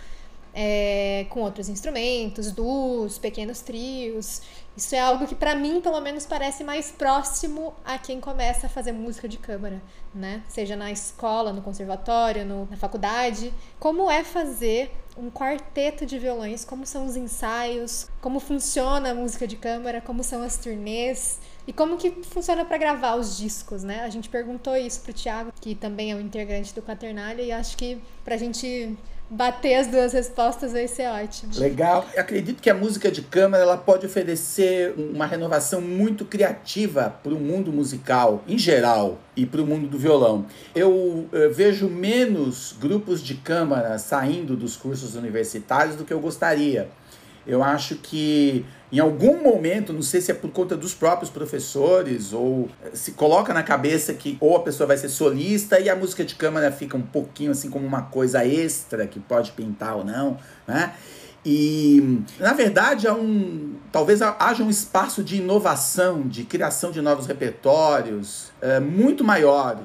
[SPEAKER 3] é, com outros instrumentos, duos, pequenos trios. Isso é algo que para mim, pelo menos, parece mais próximo a quem começa a fazer música de câmara, né? Seja na escola, no conservatório, no, na faculdade. Como é fazer um quarteto de violões? Como são os ensaios? Como funciona a música de câmara? Como são as turnês? E como que funciona para gravar os discos, né? A gente perguntou isso pro Thiago, que também é um integrante do Quaternália, e acho que pra gente bater as duas respostas vai ser ótimo.
[SPEAKER 2] Legal. Eu acredito que a música de câmara ela pode oferecer uma renovação muito criativa para o mundo musical em geral e para o mundo do violão. Eu, eu, vejo menos grupos de câmara saindo dos cursos universitários do que eu gostaria. Eu acho que em algum momento, não sei se é por conta dos próprios professores ou se coloca na cabeça que ou a pessoa vai ser solista e a música de câmara fica um pouquinho assim como uma coisa extra que pode pintar ou não, né? E, na verdade, há um, talvez haja um espaço de inovação, de criação de novos repertórios é, muito maior.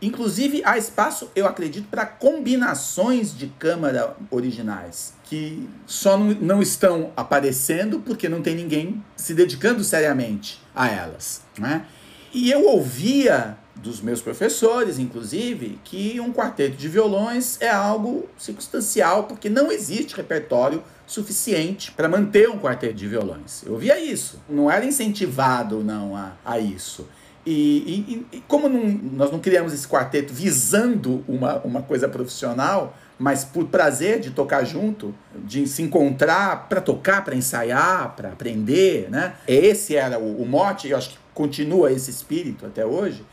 [SPEAKER 2] Inclusive, há espaço, eu acredito, para combinações de câmara originais que só não estão aparecendo porque não tem ninguém se dedicando seriamente a elas. Né? E eu ouvia dos meus professores, inclusive, que um quarteto de violões é algo circunstancial, porque não existe repertório suficiente para manter um quarteto de violões. Eu ouvia isso. Não era incentivado não a, a isso. E, e, e como não, nós não criamos esse quarteto visando uma, uma coisa profissional, mas por prazer de tocar junto, de se encontrar para tocar, para ensaiar, para aprender, né? Esse era o, mote, e eu acho que continua esse espírito até hoje.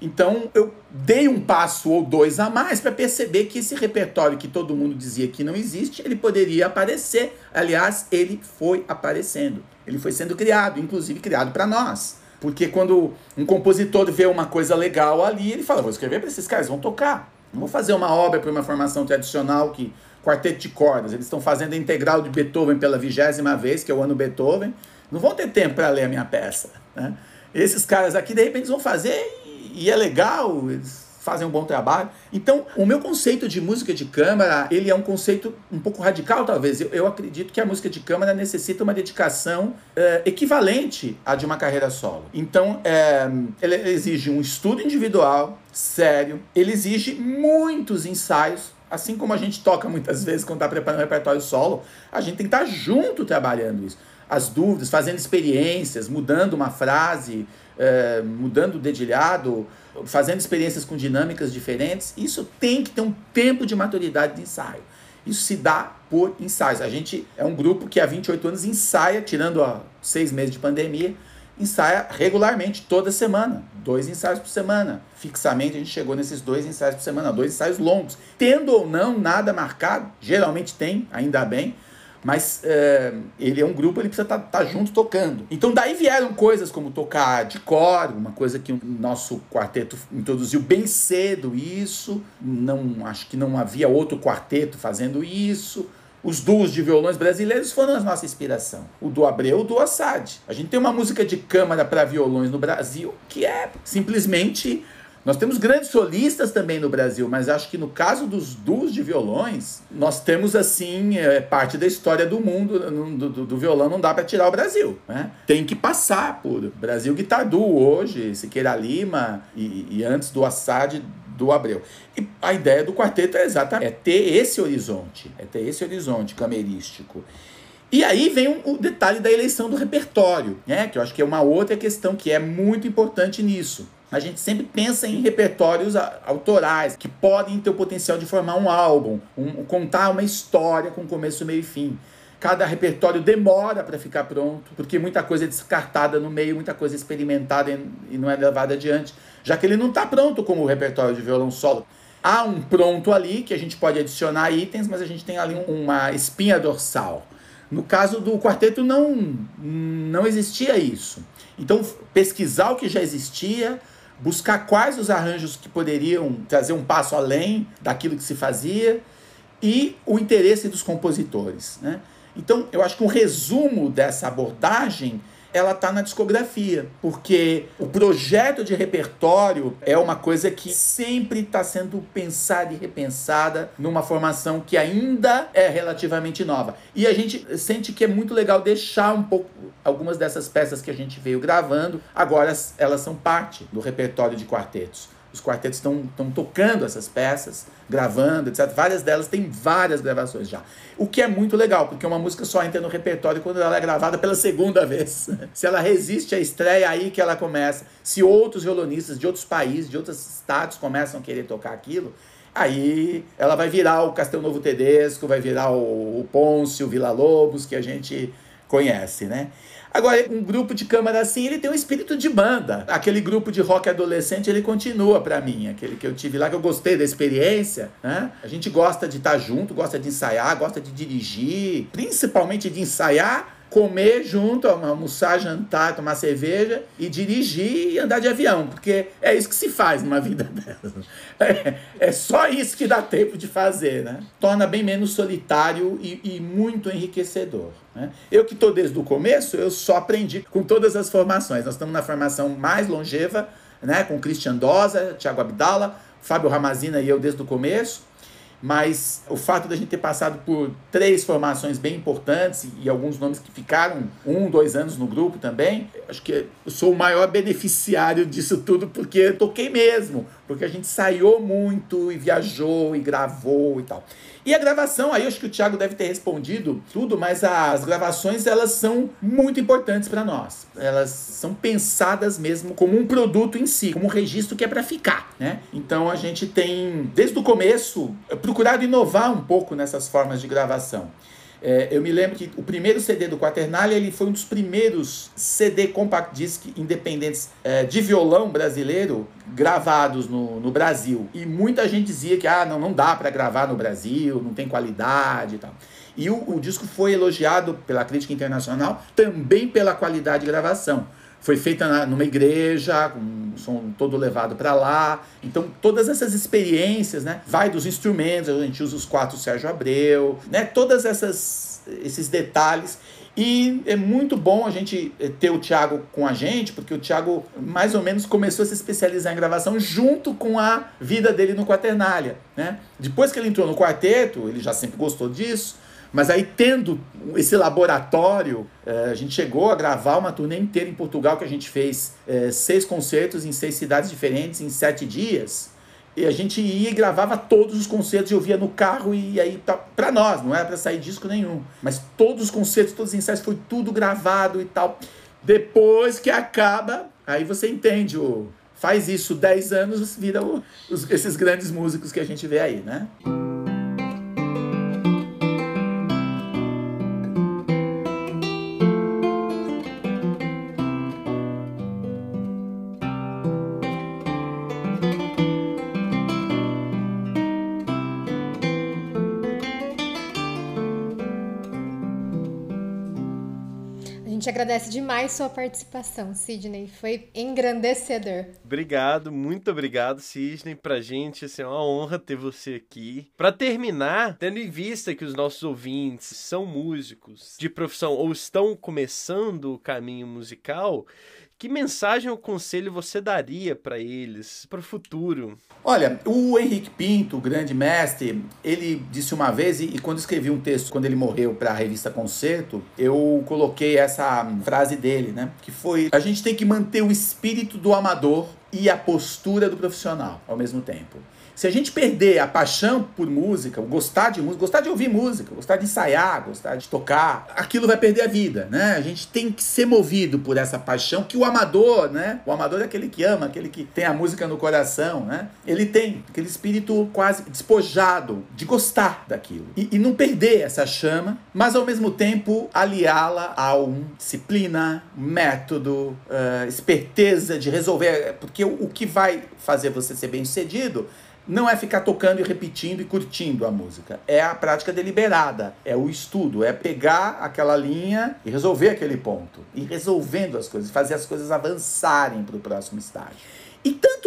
[SPEAKER 2] Então eu dei um passo ou dois a mais para perceber que esse repertório que todo mundo dizia que não existe, ele poderia aparecer. Aliás, ele foi aparecendo. Ele foi sendo criado, inclusive criado para nós. Porque quando um compositor vê uma coisa legal ali, ele fala: vou escrever para esses caras, vão tocar. Não vou fazer uma obra para uma formação tradicional que quarteto de cordas. Eles estão fazendo a integral de Beethoven pela vigésima vez, que é o ano Beethoven. Não vão ter tempo para ler a minha peça. Né? Esses caras aqui, de repente, vão fazer e é legal. Eles fazem um bom trabalho. Então, o meu conceito de música de câmara, ele é um conceito um pouco radical, talvez. Eu, eu acredito que a música de câmara necessita uma dedicação é, equivalente à de uma carreira solo. Então, é, ele exige um estudo individual, sério, ele exige muitos ensaios, assim como a gente toca muitas vezes quando está preparando um repertório solo, a gente tem que estar tá junto trabalhando isso. As dúvidas, fazendo experiências, mudando uma frase, é, mudando o dedilhado, fazendo experiências com dinâmicas diferentes, isso tem que ter um tempo de maturidade de ensaio. Isso se dá por ensaios. A gente é um grupo que há 28 anos ensaia, tirando ó, seis meses de pandemia, ensaia regularmente, toda semana. Dois ensaios por semana. Fixamente a gente chegou nesses dois ensaios por semana, dois ensaios longos. Tendo ou não nada marcado, geralmente tem, ainda bem, mas é, ele é um grupo, ele precisa estar tá, tá junto tocando. Então daí vieram coisas como tocar de cor, uma coisa que o nosso quarteto introduziu bem cedo isso. Não acho que não havia outro quarteto fazendo isso. Os duos de violões brasileiros foram a nossa inspiração. O do Abreu, o do Assad. A gente tem uma música de câmara para violões no Brasil que é simplesmente nós temos grandes solistas também no Brasil, mas acho que no caso dos duos de violões, nós temos assim é, parte da história do mundo do, do, do violão não dá para tirar o Brasil, né? Tem que passar por Brasil Guitar Duo hoje, Siqueira Lima e, e antes do Assad do Abreu. E a ideia do quarteto é exatamente é ter esse horizonte, é ter esse horizonte camerístico. E aí vem o um, detalhe da eleição do repertório, né? Que eu acho que é uma outra questão que é muito importante nisso. A gente sempre pensa em repertórios autorais que podem ter o potencial de formar um álbum, um, contar uma história com começo, meio e fim. Cada repertório demora para ficar pronto, porque muita coisa é descartada no meio, muita coisa é experimentada e não é levada adiante, já que ele não está pronto como o repertório de violão solo. Há um pronto ali que a gente pode adicionar itens, mas a gente tem ali uma espinha dorsal. No caso do quarteto não não existia isso. Então pesquisar o que já existia, buscar quais os arranjos que poderiam trazer um passo além daquilo que se fazia e o interesse dos compositores, né? Então, eu acho que um resumo dessa abordagem ela está na discografia, porque o projeto de repertório é uma coisa que sempre está sendo pensada e repensada numa formação que ainda é relativamente nova. E a gente sente que é muito legal deixar um pouco algumas dessas peças que a gente veio gravando, agora elas são parte do repertório de quartetos. Os quartetos estão tocando essas peças, gravando, etc. Várias delas têm várias gravações já. O que é muito legal, porque uma música só entra no repertório quando ela é gravada pela segunda vez. [LAUGHS] Se ela resiste à estreia, aí que ela começa. Se outros violonistas de outros países, de outros estados começam a querer tocar aquilo, aí ela vai virar o Castel Novo Tedesco, vai virar o, o Pôncio, o Vila Lobos, que a gente conhece, né? Agora, um grupo de câmara assim, ele tem um espírito de banda. Aquele grupo de rock adolescente, ele continua para mim. Aquele que eu tive lá, que eu gostei da experiência. Né? A gente gosta de estar tá junto, gosta de ensaiar, gosta de dirigir, principalmente de ensaiar comer junto, almoçar, jantar, tomar cerveja e dirigir e andar de avião, porque é isso que se faz numa vida [LAUGHS] dessa. É, é só isso que dá tempo de fazer, né? Torna bem menos solitário e, e muito enriquecedor. Né? Eu que estou desde o começo, eu só aprendi com todas as formações. Nós estamos na formação mais longeva, né? com Christian Dosa, Thiago Abdala, Fábio Ramazina e eu desde o começo mas o fato da gente ter passado por três formações bem importantes e alguns nomes que ficaram um, dois anos no grupo também, acho que eu sou o maior beneficiário disso tudo porque eu toquei mesmo, porque a gente saiu muito e viajou e gravou e tal. E a gravação, aí eu acho que o Thiago deve ter respondido tudo, mas as gravações elas são muito importantes para nós. Elas são pensadas mesmo como um produto em si, como um registro que é para ficar, né? Então a gente tem desde o começo procurado inovar um pouco nessas formas de gravação. É, eu me lembro que o primeiro CD do Quaternália ele foi um dos primeiros CD compact disc independentes é, de violão brasileiro gravados no, no Brasil. E muita gente dizia que ah, não, não dá para gravar no Brasil, não tem qualidade e tal. E o, o disco foi elogiado pela crítica internacional também pela qualidade de gravação foi feita na, numa igreja, com som todo levado para lá. Então, todas essas experiências, né? Vai dos instrumentos, a gente usa os quatro Sérgio Abreu, né? Todas essas esses detalhes. E é muito bom a gente eh, ter o Thiago com a gente, porque o Thiago mais ou menos começou a se especializar em gravação junto com a vida dele no Quaternália, né? Depois que ele entrou no quarteto, ele já sempre gostou disso, mas aí, tendo esse laboratório, eh, a gente chegou a gravar uma turnê inteira em Portugal, que a gente fez eh, seis concertos em seis cidades diferentes em sete dias. E a gente ia e gravava todos os concertos, eu via no carro e aí tá, para nós, não era para sair disco nenhum. Mas todos os concertos, todos os ensaios, foi tudo gravado e tal. Depois que acaba, aí você entende o. Faz isso 10 anos, vira o, os, esses grandes músicos que a gente vê aí, né?
[SPEAKER 3] Agradece demais sua participação, Sidney. Foi engrandecedor.
[SPEAKER 1] Obrigado, muito obrigado, Sidney. Pra gente assim, é uma honra ter você aqui. Para terminar, tendo em vista que os nossos ouvintes são músicos de profissão ou estão começando o caminho musical, que mensagem ou conselho você daria para eles, para o futuro?
[SPEAKER 2] Olha, o Henrique Pinto, o grande mestre, ele disse uma vez, e, quando escrevi um texto, quando ele morreu para a revista Concerto, eu coloquei essa frase dele, né? Que foi: a gente tem que manter o espírito do amador e a postura do profissional ao mesmo tempo. Se a gente perder a paixão por música, gostar de música, gostar de ouvir música, gostar de ensaiar, gostar de tocar, aquilo vai perder a vida, né? A gente tem que ser movido por essa paixão que o amador, né? O amador é aquele que ama, aquele que tem a música no coração, né? Ele tem aquele espírito quase despojado de gostar daquilo e, e não perder essa chama, mas ao mesmo tempo aliá-la a uma disciplina, método, uh, esperteza de resolver, porque o, o que vai fazer você ser bem sucedido não é ficar tocando e repetindo e curtindo a música. É a prática deliberada, é o estudo, é pegar aquela linha e resolver aquele ponto. E resolvendo as coisas, fazer as coisas avançarem para o próximo estágio. E tanto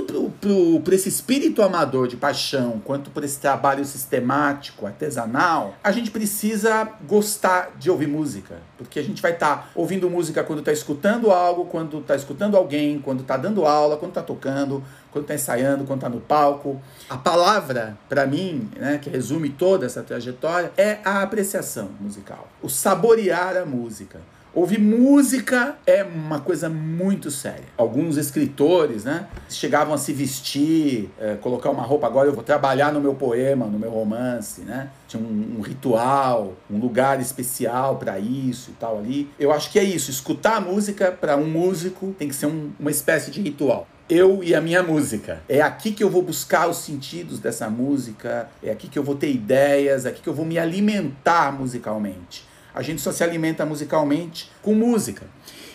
[SPEAKER 2] para esse espírito amador de paixão, quanto por esse trabalho sistemático, artesanal, a gente precisa gostar de ouvir música. Porque a gente vai estar tá ouvindo música quando está escutando algo, quando está escutando alguém, quando está dando aula, quando está tocando, quando está ensaiando, quando está no palco. A palavra, para mim, né, que resume toda essa trajetória, é a apreciação musical. O saborear a música. Ouvir música é uma coisa muito séria. Alguns escritores, né, chegavam a se vestir, é, colocar uma roupa. Agora eu vou trabalhar no meu poema, no meu romance, né? Tinha um, um ritual, um lugar especial para isso e tal ali. Eu acho que é isso. Escutar a música para um músico tem que ser um, uma espécie de ritual eu e a minha música. É aqui que eu vou buscar os sentidos dessa música, é aqui que eu vou ter ideias, é aqui que eu vou me alimentar musicalmente. A gente só se alimenta musicalmente com música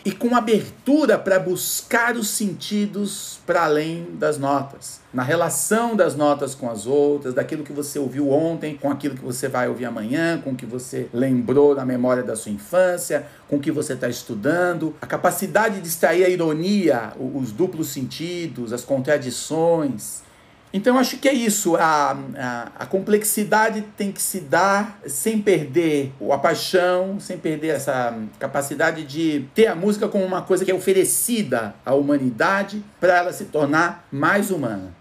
[SPEAKER 2] e com abertura para buscar os sentidos para além das notas, na relação das notas com as outras, daquilo que você ouviu ontem, com aquilo que você vai ouvir amanhã, com o que você lembrou na memória da sua infância, com o que você está estudando, a capacidade de extrair a ironia, os duplos sentidos, as contradições, então, acho que é isso. A, a, a, complexidade tem que se dar sem perder a paixão, sem perder essa capacidade de ter a música como uma coisa que é oferecida à humanidade para ela se tornar mais humana.